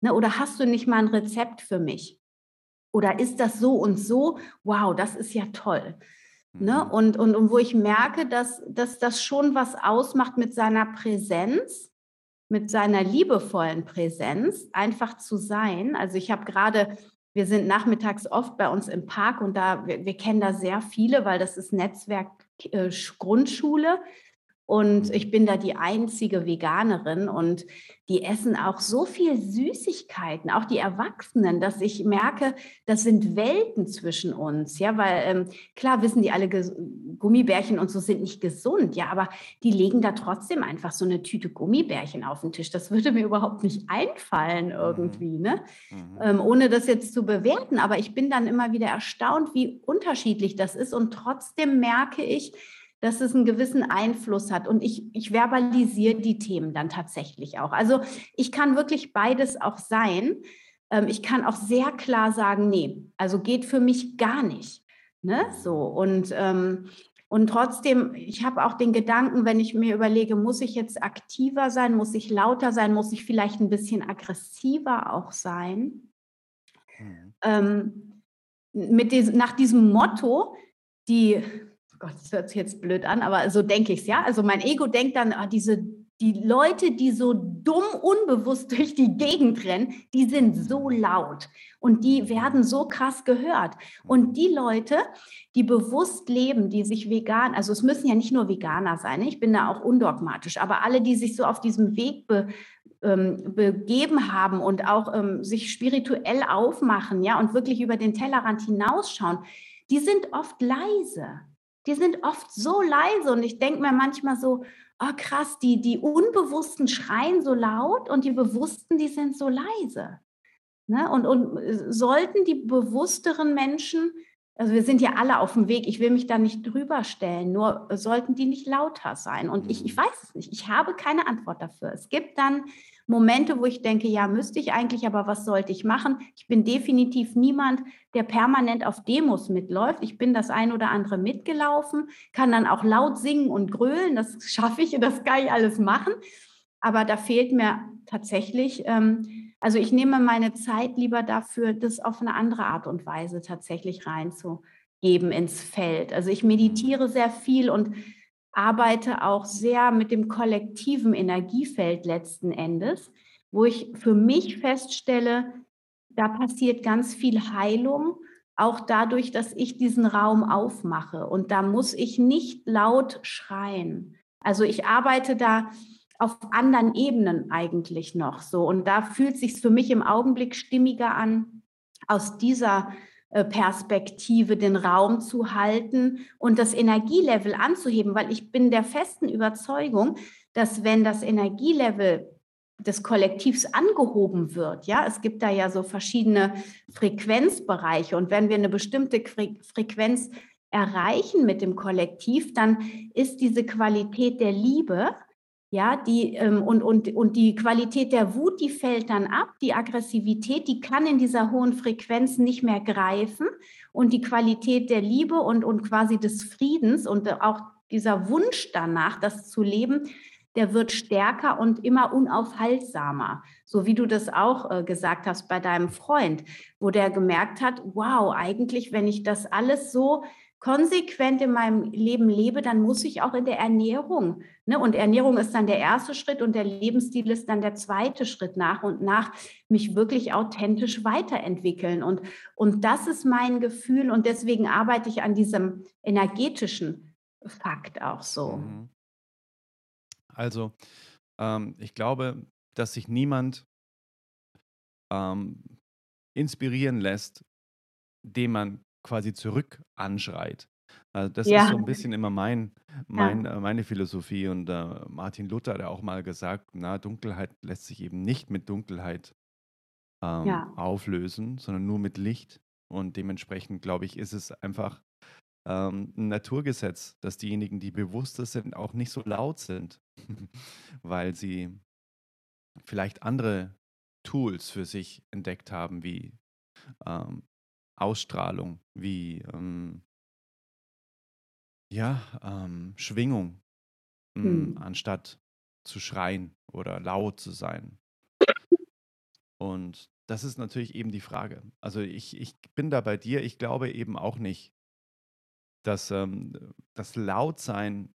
Ne? Oder hast du nicht mal ein Rezept für mich? Oder ist das so und so? Wow, das ist ja toll. Ne? Mhm. Und, und, und wo ich merke, dass, dass das schon was ausmacht mit seiner Präsenz, mit seiner liebevollen Präsenz, einfach zu sein. Also ich habe gerade, wir sind nachmittags oft bei uns im Park und da, wir, wir kennen da sehr viele, weil das ist Netzwerk äh, Grundschule. Und mhm. ich bin da die einzige Veganerin und die essen auch so viel Süßigkeiten, auch die Erwachsenen, dass ich merke, das sind Welten zwischen uns. Ja, weil ähm, klar wissen die alle, Gummibärchen und so sind nicht gesund. Ja, aber die legen da trotzdem einfach so eine Tüte Gummibärchen auf den Tisch. Das würde mir überhaupt nicht einfallen mhm. irgendwie, ne? Mhm. Ähm, ohne das jetzt zu bewerten. Aber ich bin dann immer wieder erstaunt, wie unterschiedlich das ist. Und trotzdem merke ich, dass es einen gewissen Einfluss hat. Und ich, ich verbalisiere die Themen dann tatsächlich auch. Also ich kann wirklich beides auch sein. Ähm, ich kann auch sehr klar sagen, nee, also geht für mich gar nicht. Ne? So und ähm, und trotzdem, ich habe auch den Gedanken, wenn ich mir überlege, muss ich jetzt aktiver sein, muss ich lauter sein, muss ich vielleicht ein bisschen aggressiver auch sein. Mhm. Ähm, mit diesem, nach diesem Motto, die Gott, das hört sich jetzt blöd an, aber so denke ich es, ja. Also mein Ego denkt dann, ah, diese, die Leute, die so dumm unbewusst durch die Gegend rennen, die sind so laut und die werden so krass gehört. Und die Leute, die bewusst leben, die sich vegan, also es müssen ja nicht nur Veganer sein, ich bin da auch undogmatisch, aber alle, die sich so auf diesem Weg be, ähm, begeben haben und auch ähm, sich spirituell aufmachen, ja, und wirklich über den Tellerrand hinausschauen, die sind oft leise die sind oft so leise und ich denke mir manchmal so, oh krass, die, die Unbewussten schreien so laut und die Bewussten, die sind so leise. Ne? Und, und äh, sollten die bewussteren Menschen, also wir sind ja alle auf dem Weg, ich will mich da nicht drüber stellen, nur sollten die nicht lauter sein. Und ich, ich mhm. weiß es nicht, ich habe keine Antwort dafür. Es gibt dann Momente, wo ich denke, ja, müsste ich eigentlich, aber was sollte ich machen? Ich bin definitiv niemand, der permanent auf Demos mitläuft. Ich bin das ein oder andere mitgelaufen, kann dann auch laut singen und grölen. Das schaffe ich, das kann ich alles machen. Aber da fehlt mir tatsächlich, ähm, also ich nehme meine Zeit lieber dafür, das auf eine andere Art und Weise tatsächlich reinzugeben ins Feld. Also ich meditiere sehr viel und arbeite auch sehr mit dem kollektiven Energiefeld letzten Endes, wo ich für mich feststelle, da passiert ganz viel Heilung, auch dadurch, dass ich diesen Raum aufmache. Und da muss ich nicht laut schreien. Also ich arbeite da auf anderen Ebenen eigentlich noch so. Und da fühlt sich für mich im Augenblick stimmiger an, aus dieser Perspektive den Raum zu halten und das Energielevel anzuheben, weil ich bin der festen Überzeugung, dass wenn das Energielevel des Kollektivs angehoben wird, ja, es gibt da ja so verschiedene Frequenzbereiche und wenn wir eine bestimmte Frequenz erreichen mit dem Kollektiv, dann ist diese Qualität der Liebe ja, die, ähm, und, und, und die Qualität der Wut, die fällt dann ab. Die Aggressivität, die kann in dieser hohen Frequenz nicht mehr greifen. Und die Qualität der Liebe und, und quasi des Friedens und auch dieser Wunsch danach, das zu leben, der wird stärker und immer unaufhaltsamer. So wie du das auch äh, gesagt hast bei deinem Freund, wo der gemerkt hat, wow, eigentlich, wenn ich das alles so konsequent in meinem Leben lebe, dann muss ich auch in der Ernährung. Ne? Und Ernährung ist dann der erste Schritt und der Lebensstil ist dann der zweite Schritt nach und nach mich wirklich authentisch weiterentwickeln. Und, und das ist mein Gefühl und deswegen arbeite ich an diesem energetischen Fakt auch so. Mhm. Also, ähm, ich glaube, dass sich niemand ähm, inspirieren lässt, dem man quasi zurück anschreit. Also das ist so ein bisschen immer mein, mein, äh, meine Philosophie. Und äh, Martin Luther hat ja auch mal gesagt, na, Dunkelheit lässt sich eben nicht mit Dunkelheit ähm, ja. auflösen, sondern nur mit Licht. Und dementsprechend, glaube ich, ist es einfach ähm, ein Naturgesetz, dass diejenigen, die bewusster sind, auch nicht so laut sind, weil sie vielleicht andere Tools für sich entdeckt haben, wie ähm, Ausstrahlung, wie ähm, ja, ähm, Schwingung, hm, mhm. anstatt zu schreien oder laut zu sein. Und das ist natürlich eben die Frage. Also ich, ich bin da bei dir. Ich glaube eben auch nicht, dass ähm, das Lautsein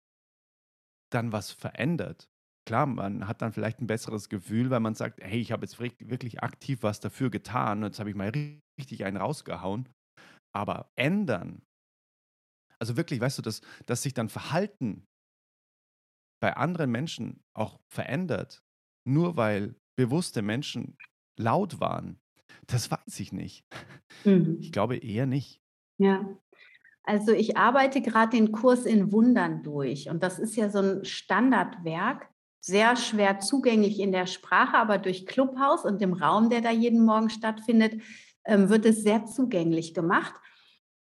dann was verändert. Klar, man hat dann vielleicht ein besseres Gefühl, weil man sagt, hey, ich habe jetzt wirklich aktiv was dafür getan. Jetzt habe ich mal richtig einen rausgehauen. Aber ändern, also wirklich, weißt du, dass, dass sich dann Verhalten bei anderen Menschen auch verändert, nur weil bewusste Menschen laut waren, das weiß ich nicht. Mhm. Ich glaube eher nicht. Ja, also ich arbeite gerade den Kurs in Wundern durch und das ist ja so ein Standardwerk, sehr schwer zugänglich in der Sprache, aber durch Clubhouse und dem Raum, der da jeden Morgen stattfindet, ähm, wird es sehr zugänglich gemacht.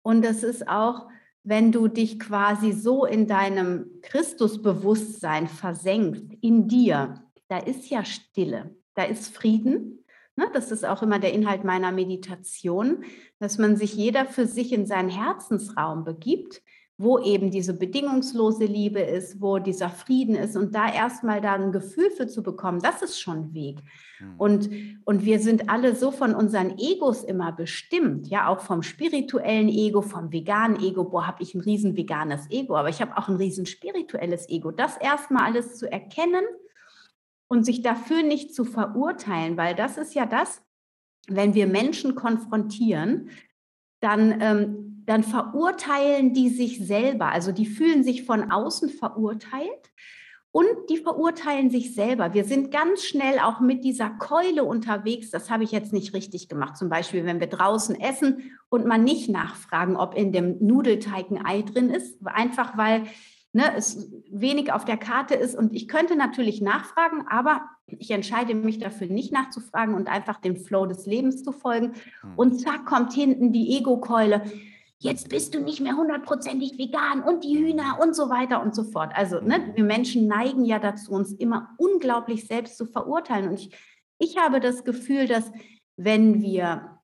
Und das ist auch, wenn du dich quasi so in deinem Christusbewusstsein versenkst, in dir, da ist ja Stille, da ist Frieden, Ne, das ist auch immer der Inhalt meiner Meditation, dass man sich jeder für sich in seinen Herzensraum begibt, wo eben diese bedingungslose Liebe ist, wo dieser Frieden ist und da erstmal da ein Gefühl für zu bekommen, das ist schon Weg. Mhm. Und, und wir sind alle so von unseren Egos immer bestimmt, ja, auch vom spirituellen Ego, vom veganen Ego. Boah, habe ich ein riesen veganes Ego, aber ich habe auch ein riesen spirituelles Ego. Das erstmal alles zu erkennen und sich dafür nicht zu verurteilen, weil das ist ja das, wenn wir Menschen konfrontieren, dann, ähm, dann verurteilen die sich selber. Also die fühlen sich von außen verurteilt und die verurteilen sich selber. Wir sind ganz schnell auch mit dieser Keule unterwegs. Das habe ich jetzt nicht richtig gemacht. Zum Beispiel, wenn wir draußen essen und man nicht nachfragen, ob in dem Nudelteig ein Ei drin ist, einfach weil ne, es wenig auf der Karte ist. Und ich könnte natürlich nachfragen, aber ich entscheide mich dafür, nicht nachzufragen und einfach dem Flow des Lebens zu folgen. Hm. Und zack, kommt hinten die Ego-Keule. Jetzt bist du nicht mehr hundertprozentig vegan und die Hühner und so weiter und so fort. Also, ne, hm. wir Menschen neigen ja dazu, uns immer unglaublich selbst zu verurteilen. Und ich, ich habe das Gefühl, dass wenn wir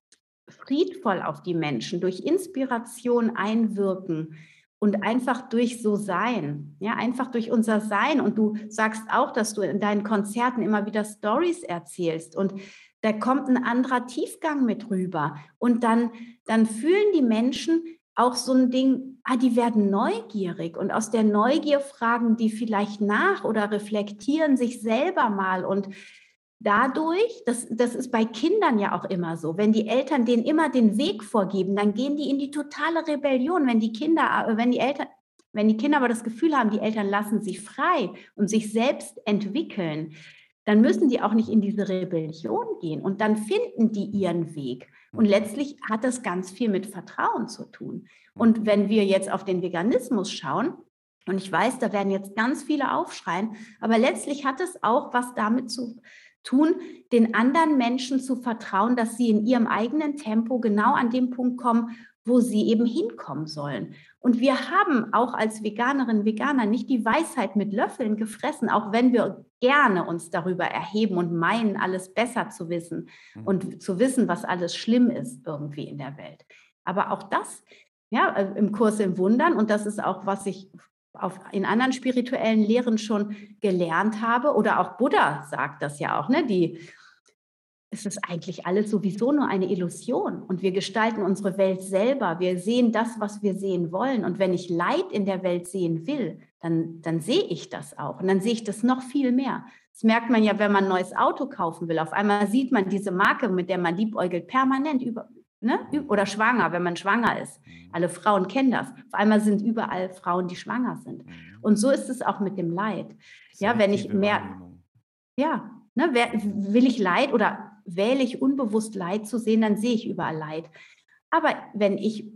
friedvoll auf die Menschen durch Inspiration einwirken, und einfach durch so sein, ja, einfach durch unser Sein. Und du sagst auch, dass du in deinen Konzerten immer wieder Stories erzählst und da kommt ein anderer Tiefgang mit rüber. Und dann, dann fühlen die Menschen auch so ein Ding, ah, die werden neugierig und aus der Neugier fragen die vielleicht nach oder reflektieren sich selber mal und dadurch, das, das ist bei Kindern ja auch immer so, wenn die Eltern denen immer den Weg vorgeben, dann gehen die in die totale Rebellion. Wenn die Kinder, äh, wenn die Eltern, wenn die Kinder aber das Gefühl haben, die Eltern lassen sich frei und sich selbst entwickeln, dann müssen die auch nicht in diese Rebellion gehen und dann finden die ihren Weg. Und mhm. letztlich hat das ganz viel mit Vertrauen zu tun. Und wenn wir jetzt auf den Veganismus schauen, und ich weiß, da werden jetzt ganz viele aufschreien, aber letztlich hat es auch was damit zu tun, tun, den anderen Menschen zu vertrauen, dass sie in ihrem eigenen Tempo genau an dem Punkt kommen, wo sie eben hinkommen sollen. Und wir haben auch als Veganerinnen, Veganer nicht die Weisheit mit Löffeln gefressen, auch wenn wir gerne uns darüber erheben und meinen, alles besser zu wissen mhm. und zu wissen, was alles schlimm ist irgendwie in der Welt. Aber auch das, ja, äh, im Kurs im Wundern, und das ist auch, was ich auf, in anderen spirituellen Lehren schon gelernt habe. Oder auch Buddha sagt das ja auch, ne? Die, es ist eigentlich alles sowieso nur eine Illusion und wir gestalten unsere Welt selber. Wir sehen das, was wir sehen wollen. Und wenn ich Leid in der Welt sehen will, dann, dann sehe ich das auch. Und dann sehe ich das noch viel mehr. Das merkt man ja, wenn man ein neues Auto kaufen will. Auf einmal sieht man diese Marke, mit der man liebäugelt, permanent über, Ne? Oder schwanger, wenn man schwanger ist. Mhm. Alle Frauen kennen das. Auf einmal sind überall Frauen, die schwanger sind. Mhm. Und so ist es auch mit dem Leid. Ja, wenn ich mehr, ja, Ne, will ich Leid oder wähle ich unbewusst Leid zu sehen, dann sehe ich überall Leid. Aber wenn ich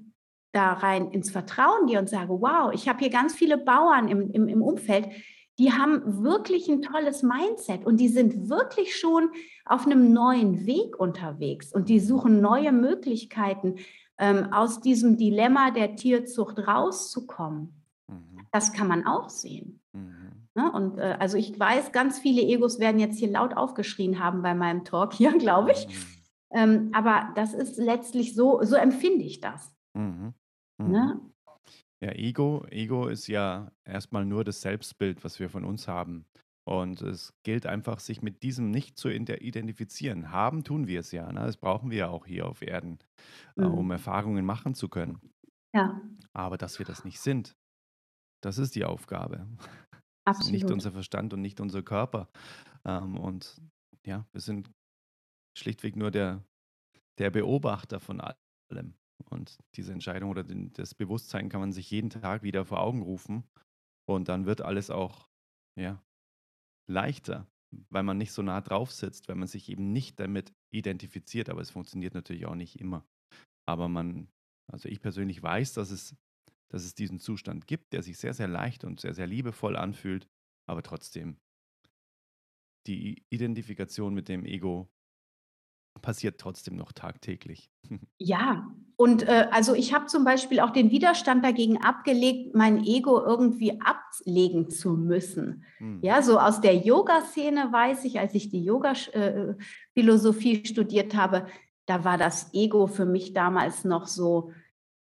da rein ins Vertrauen gehe und sage, wow, ich habe hier ganz viele Bauern im, im, im Umfeld, die haben wirklich ein tolles Mindset und die sind wirklich schon auf einem neuen Weg unterwegs und die suchen neue Möglichkeiten, ähm, aus diesem Dilemma der Tierzucht rauszukommen. Mhm. Das kann man auch sehen. Mhm. Ne? Und äh, also ich weiß, ganz viele Egos werden jetzt hier laut aufgeschrien haben bei meinem Talk hier, glaube ich. Mhm. Ähm, aber das ist letztlich so, so empfinde ich das. Mhm. Ne? Ja, Ego, Ego ist ja erstmal nur das Selbstbild, was wir von uns haben. Und es gilt einfach, sich mit diesem nicht zu identifizieren. Haben tun wir es ja. Ne? Das brauchen wir ja auch hier auf Erden, äh, um mhm. Erfahrungen machen zu können. Ja, Aber dass wir das nicht sind, das ist die Aufgabe. nicht unser Verstand und nicht unser Körper. Ähm, und ja, wir sind schlichtweg nur der, der Beobachter von allem. Und diese Entscheidung oder das Bewusstsein kann man sich jeden Tag wieder vor Augen rufen. Und dann wird alles auch ja, leichter, weil man nicht so nah drauf sitzt, weil man sich eben nicht damit identifiziert. Aber es funktioniert natürlich auch nicht immer. Aber man, also ich persönlich weiß, dass es, dass es diesen Zustand gibt, der sich sehr, sehr leicht und sehr, sehr liebevoll anfühlt. Aber trotzdem, die Identifikation mit dem Ego passiert trotzdem noch tagtäglich. Ja, und äh, also ich habe zum Beispiel auch den Widerstand dagegen abgelegt, mein Ego irgendwie ablegen zu müssen. Hm. Ja, so aus der Yoga-Szene weiß ich, als ich die Yoga-Philosophie studiert habe, da war das Ego für mich damals noch so,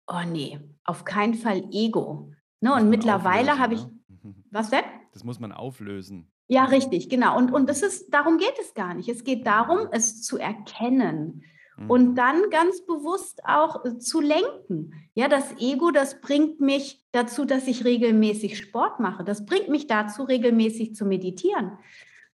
oh nee, auf keinen Fall Ego. Ne? Und mittlerweile habe ich, ne? was denn? Das muss man auflösen. Ja, richtig, genau. Und, und das ist, darum geht es gar nicht. Es geht darum, es zu erkennen und mhm. dann ganz bewusst auch äh, zu lenken. Ja, das Ego, das bringt mich dazu, dass ich regelmäßig Sport mache. Das bringt mich dazu, regelmäßig zu meditieren.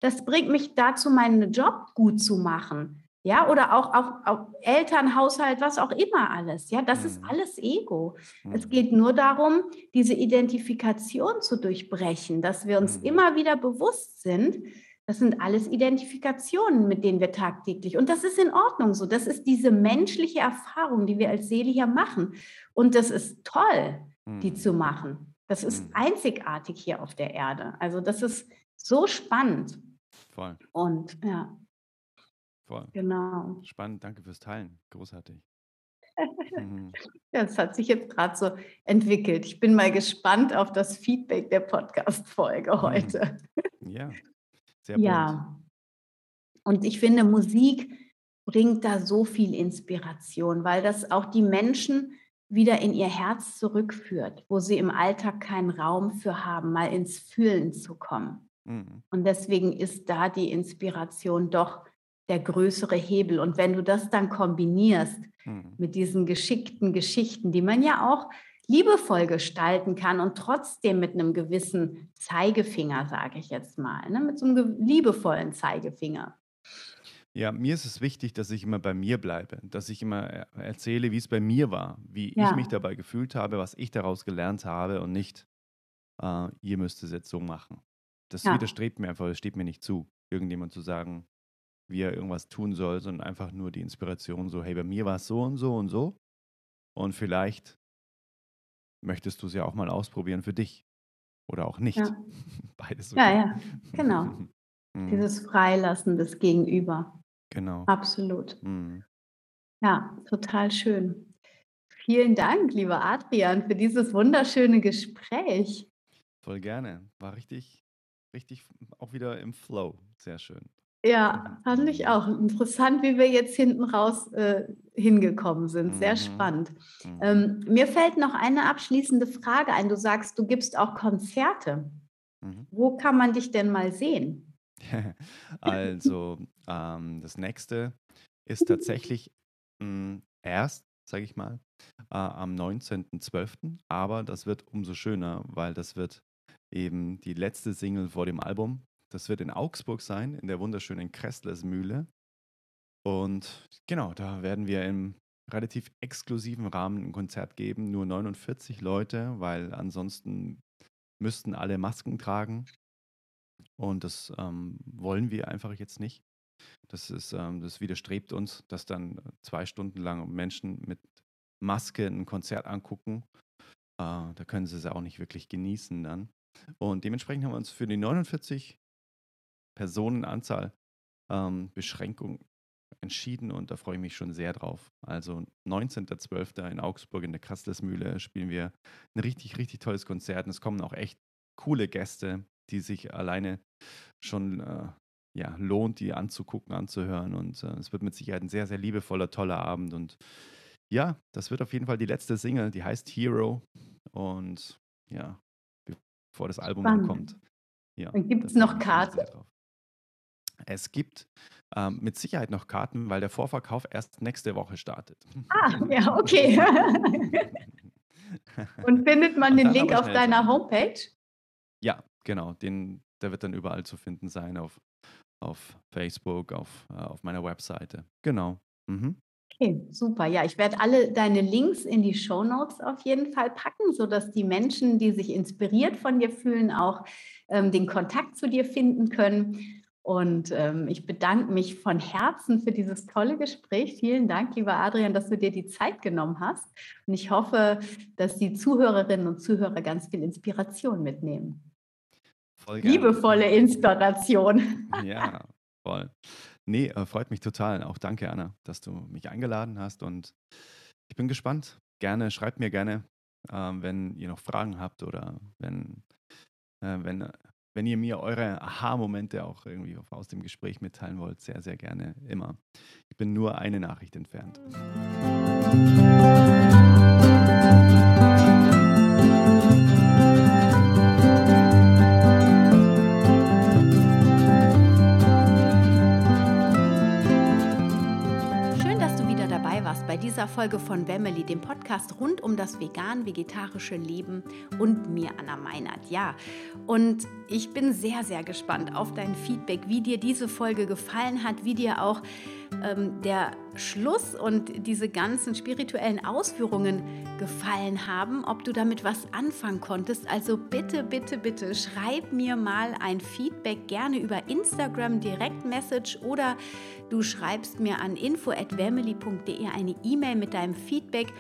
Das bringt mich dazu, meinen Job gut zu machen. Ja, oder auch, auch, auch Eltern, Haushalt, was auch immer alles. Ja, das mhm. ist alles Ego. Mhm. Es geht nur darum, diese Identifikation zu durchbrechen, dass wir uns mhm. immer wieder bewusst sind, das sind alles Identifikationen, mit denen wir tagtäglich. Und das ist in Ordnung so. Das ist diese menschliche Erfahrung, die wir als Seele hier machen. Und das ist toll, die mhm. zu machen. Das ist mhm. einzigartig hier auf der Erde. Also das ist so spannend. Voll. Und ja. Voll. Genau. Spannend, danke fürs Teilen. Großartig. Mhm. Ja, es hat sich jetzt gerade so entwickelt. Ich bin mal gespannt auf das Feedback der Podcast-Folge mhm. heute. Ja, sehr bunt. Ja. Und ich finde, Musik bringt da so viel Inspiration, weil das auch die Menschen wieder in ihr Herz zurückführt, wo sie im Alltag keinen Raum für haben, mal ins Fühlen zu kommen. Mhm. Und deswegen ist da die Inspiration doch der größere Hebel. Und wenn du das dann kombinierst mhm. mit diesen geschickten Geschichten, die man ja auch liebevoll gestalten kann und trotzdem mit einem gewissen Zeigefinger, sage ich jetzt mal, ne? mit so einem liebevollen Zeigefinger. Ja, mir ist es wichtig, dass ich immer bei mir bleibe, dass ich immer erzähle, wie es bei mir war, wie ja. ich mich dabei gefühlt habe, was ich daraus gelernt habe und nicht, äh, ihr müsst es jetzt so machen. Das ja. widerstrebt mir einfach, es steht mir nicht zu, irgendjemand zu sagen, wie er irgendwas tun soll, sondern einfach nur die Inspiration so, hey, bei mir war es so und so und so. Und vielleicht möchtest du es ja auch mal ausprobieren für dich. Oder auch nicht. Ja. Beides okay. Ja, ja, genau. mhm. Dieses Freilassen des Gegenüber. Genau. Absolut. Mhm. Ja, total schön. Vielen Dank, lieber Adrian, für dieses wunderschöne Gespräch. Voll gerne. War richtig, richtig auch wieder im Flow. Sehr schön. Ja, fand ich auch interessant, wie wir jetzt hinten raus äh, hingekommen sind. Sehr mhm. spannend. Mhm. Ähm, mir fällt noch eine abschließende Frage ein. Du sagst, du gibst auch Konzerte. Mhm. Wo kann man dich denn mal sehen? also, ähm, das nächste ist tatsächlich mh, hm, erst, sage ich mal, äh, am 19.12. Aber das wird umso schöner, weil das wird eben die letzte Single vor dem Album das wird in Augsburg sein, in der wunderschönen Kresslersmühle. Und genau, da werden wir im relativ exklusiven Rahmen ein Konzert geben. Nur 49 Leute, weil ansonsten müssten alle Masken tragen. Und das ähm, wollen wir einfach jetzt nicht. Das, ist, ähm, das widerstrebt uns, dass dann zwei Stunden lang Menschen mit Maske ein Konzert angucken. Äh, da können sie es auch nicht wirklich genießen dann. Und dementsprechend haben wir uns für die 49 Personenanzahl ähm, Beschränkung entschieden und da freue ich mich schon sehr drauf. Also 19.12. in Augsburg in der Kastlesmühle spielen wir ein richtig, richtig tolles Konzert und es kommen auch echt coole Gäste, die sich alleine schon äh, ja, lohnt, die anzugucken, anzuhören und äh, es wird mit Sicherheit ein sehr, sehr liebevoller, toller Abend und ja, das wird auf jeden Fall die letzte Single, die heißt Hero und ja, bevor das Album Spannend. kommt. Ja, Gibt es noch Karten? Es gibt ähm, mit Sicherheit noch Karten, weil der Vorverkauf erst nächste Woche startet. Ah, ja, okay. Und findet man den Link auf deiner sein. Homepage? Ja, genau. Den, der wird dann überall zu finden sein, auf, auf Facebook, auf, äh, auf meiner Webseite. Genau. Mhm. Okay, super. Ja, ich werde alle deine Links in die Show Notes auf jeden Fall packen, sodass die Menschen, die sich inspiriert von dir fühlen, auch ähm, den Kontakt zu dir finden können. Und ähm, ich bedanke mich von Herzen für dieses tolle Gespräch. Vielen Dank, lieber Adrian, dass du dir die Zeit genommen hast. Und ich hoffe, dass die Zuhörerinnen und Zuhörer ganz viel Inspiration mitnehmen. Voll Liebevolle Inspiration. Ja, voll. Nee, äh, freut mich total. Auch danke, Anna, dass du mich eingeladen hast. Und ich bin gespannt. Gerne, schreibt mir gerne, äh, wenn ihr noch Fragen habt oder wenn, äh, wenn wenn ihr mir eure Aha-Momente auch irgendwie aus dem Gespräch mitteilen wollt, sehr, sehr gerne immer. Ich bin nur eine Nachricht entfernt. Dieser Folge von Wemmeli, dem Podcast rund um das vegan-vegetarische Leben und mir, Anna Meinert. Ja, und ich bin sehr, sehr gespannt auf dein Feedback, wie dir diese Folge gefallen hat, wie dir auch ähm, der Schluss und diese ganzen spirituellen Ausführungen gefallen haben, ob du damit was anfangen konntest. Also bitte, bitte, bitte schreib mir mal ein Feedback gerne über Instagram Direktmessage oder du schreibst mir an info@vermily.de eine E-Mail mit deinem Feedback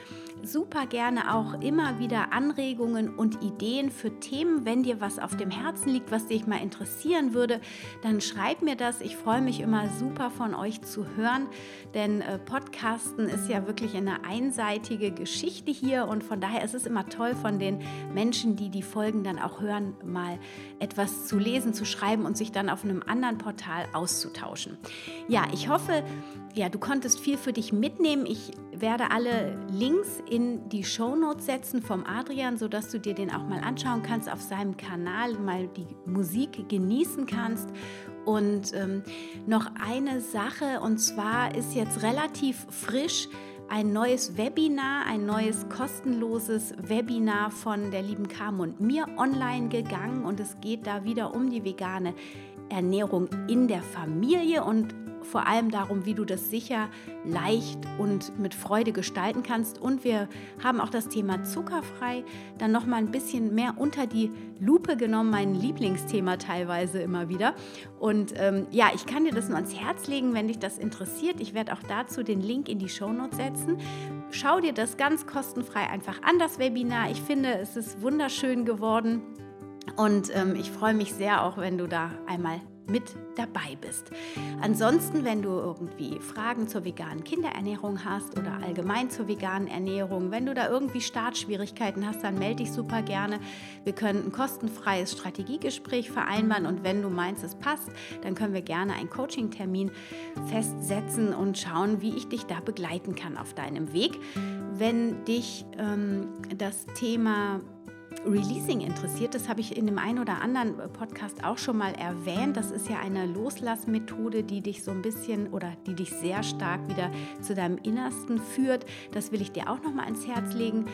super gerne auch immer wieder Anregungen und Ideen für Themen. Wenn dir was auf dem Herzen liegt, was dich mal interessieren würde, dann schreib mir das. Ich freue mich immer super von euch zu hören, denn äh, Podcasten ist ja wirklich eine einseitige Geschichte hier und von daher ist es immer toll von den Menschen, die die Folgen dann auch hören, mal etwas zu lesen, zu schreiben und sich dann auf einem anderen Portal auszutauschen. Ja, ich hoffe, ja, du konntest viel für dich mitnehmen. Ich werde alle Links in die Shownotes setzen vom Adrian, sodass du dir den auch mal anschauen kannst, auf seinem Kanal mal die Musik genießen kannst. Und ähm, noch eine Sache, und zwar ist jetzt relativ frisch ein neues Webinar, ein neues kostenloses Webinar von der lieben Carmen und mir online gegangen. Und es geht da wieder um die vegane Ernährung in der Familie und vor allem darum, wie du das sicher, leicht und mit Freude gestalten kannst. Und wir haben auch das Thema zuckerfrei dann noch mal ein bisschen mehr unter die Lupe genommen, mein Lieblingsthema teilweise immer wieder. Und ähm, ja, ich kann dir das nur ans Herz legen, wenn dich das interessiert. Ich werde auch dazu den Link in die Shownotes setzen. Schau dir das ganz kostenfrei einfach an, das Webinar. Ich finde, es ist wunderschön geworden. Und ähm, ich freue mich sehr auch, wenn du da einmal mit dabei bist. Ansonsten, wenn du irgendwie Fragen zur veganen Kinderernährung hast oder allgemein zur veganen Ernährung, wenn du da irgendwie Startschwierigkeiten hast, dann melde dich super gerne. Wir können ein kostenfreies Strategiegespräch vereinbaren und wenn du meinst, es passt, dann können wir gerne einen Coaching-Termin festsetzen und schauen, wie ich dich da begleiten kann auf deinem Weg. Wenn dich ähm, das Thema Releasing interessiert, das habe ich in dem einen oder anderen Podcast auch schon mal erwähnt. Das ist ja eine Loslassmethode, die dich so ein bisschen oder die dich sehr stark wieder zu deinem Innersten führt. Das will ich dir auch noch mal ans Herz legen.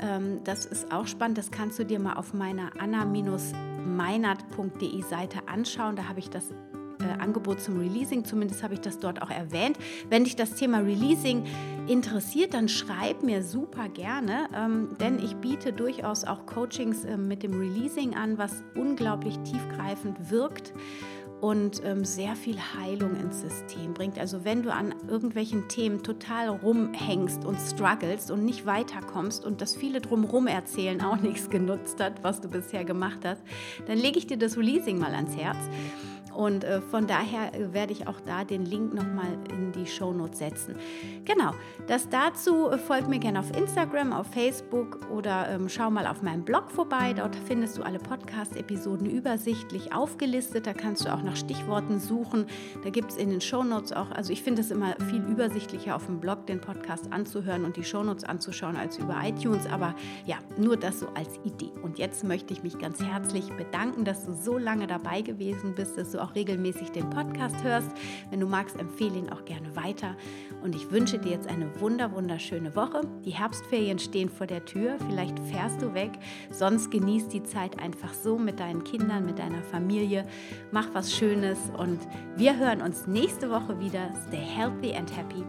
Ähm, das ist auch spannend. Das kannst du dir mal auf meiner anna-meinert.de Seite anschauen. Da habe ich das äh, Angebot zum Releasing. Zumindest habe ich das dort auch erwähnt. Wenn dich das Thema Releasing interessiert, dann schreib mir super gerne, ähm, denn ich biete durchaus auch Coachings äh, mit dem Releasing an, was unglaublich tiefgreifend wirkt und ähm, sehr viel Heilung ins System bringt. Also wenn du an irgendwelchen Themen total rumhängst und struggles und nicht weiterkommst und das viele drumherum erzählen auch nichts genutzt hat, was du bisher gemacht hast, dann lege ich dir das Releasing mal ans Herz. Und äh, von daher äh, werde ich auch da den Link nochmal in die Shownotes setzen. Genau, das dazu äh, folgt mir gerne auf Instagram, auf Facebook oder ähm, schau mal auf meinem Blog vorbei. Dort findest du alle Podcast-Episoden übersichtlich aufgelistet. Da kannst du auch nach Stichworten suchen. Da gibt es in den Shownotes auch, also ich finde es immer viel übersichtlicher auf dem Blog den Podcast anzuhören und die Shownotes anzuschauen als über iTunes. Aber ja, nur das so als Idee. Und jetzt möchte ich mich ganz herzlich bedanken, dass du so lange dabei gewesen bist, dass du auch auch regelmäßig den Podcast hörst. Wenn du magst, empfehle ihn auch gerne weiter. Und ich wünsche dir jetzt eine wunder, wunderschöne Woche. Die Herbstferien stehen vor der Tür. Vielleicht fährst du weg. Sonst genieß die Zeit einfach so mit deinen Kindern, mit deiner Familie. Mach was Schönes und wir hören uns nächste Woche wieder. Stay healthy and happy.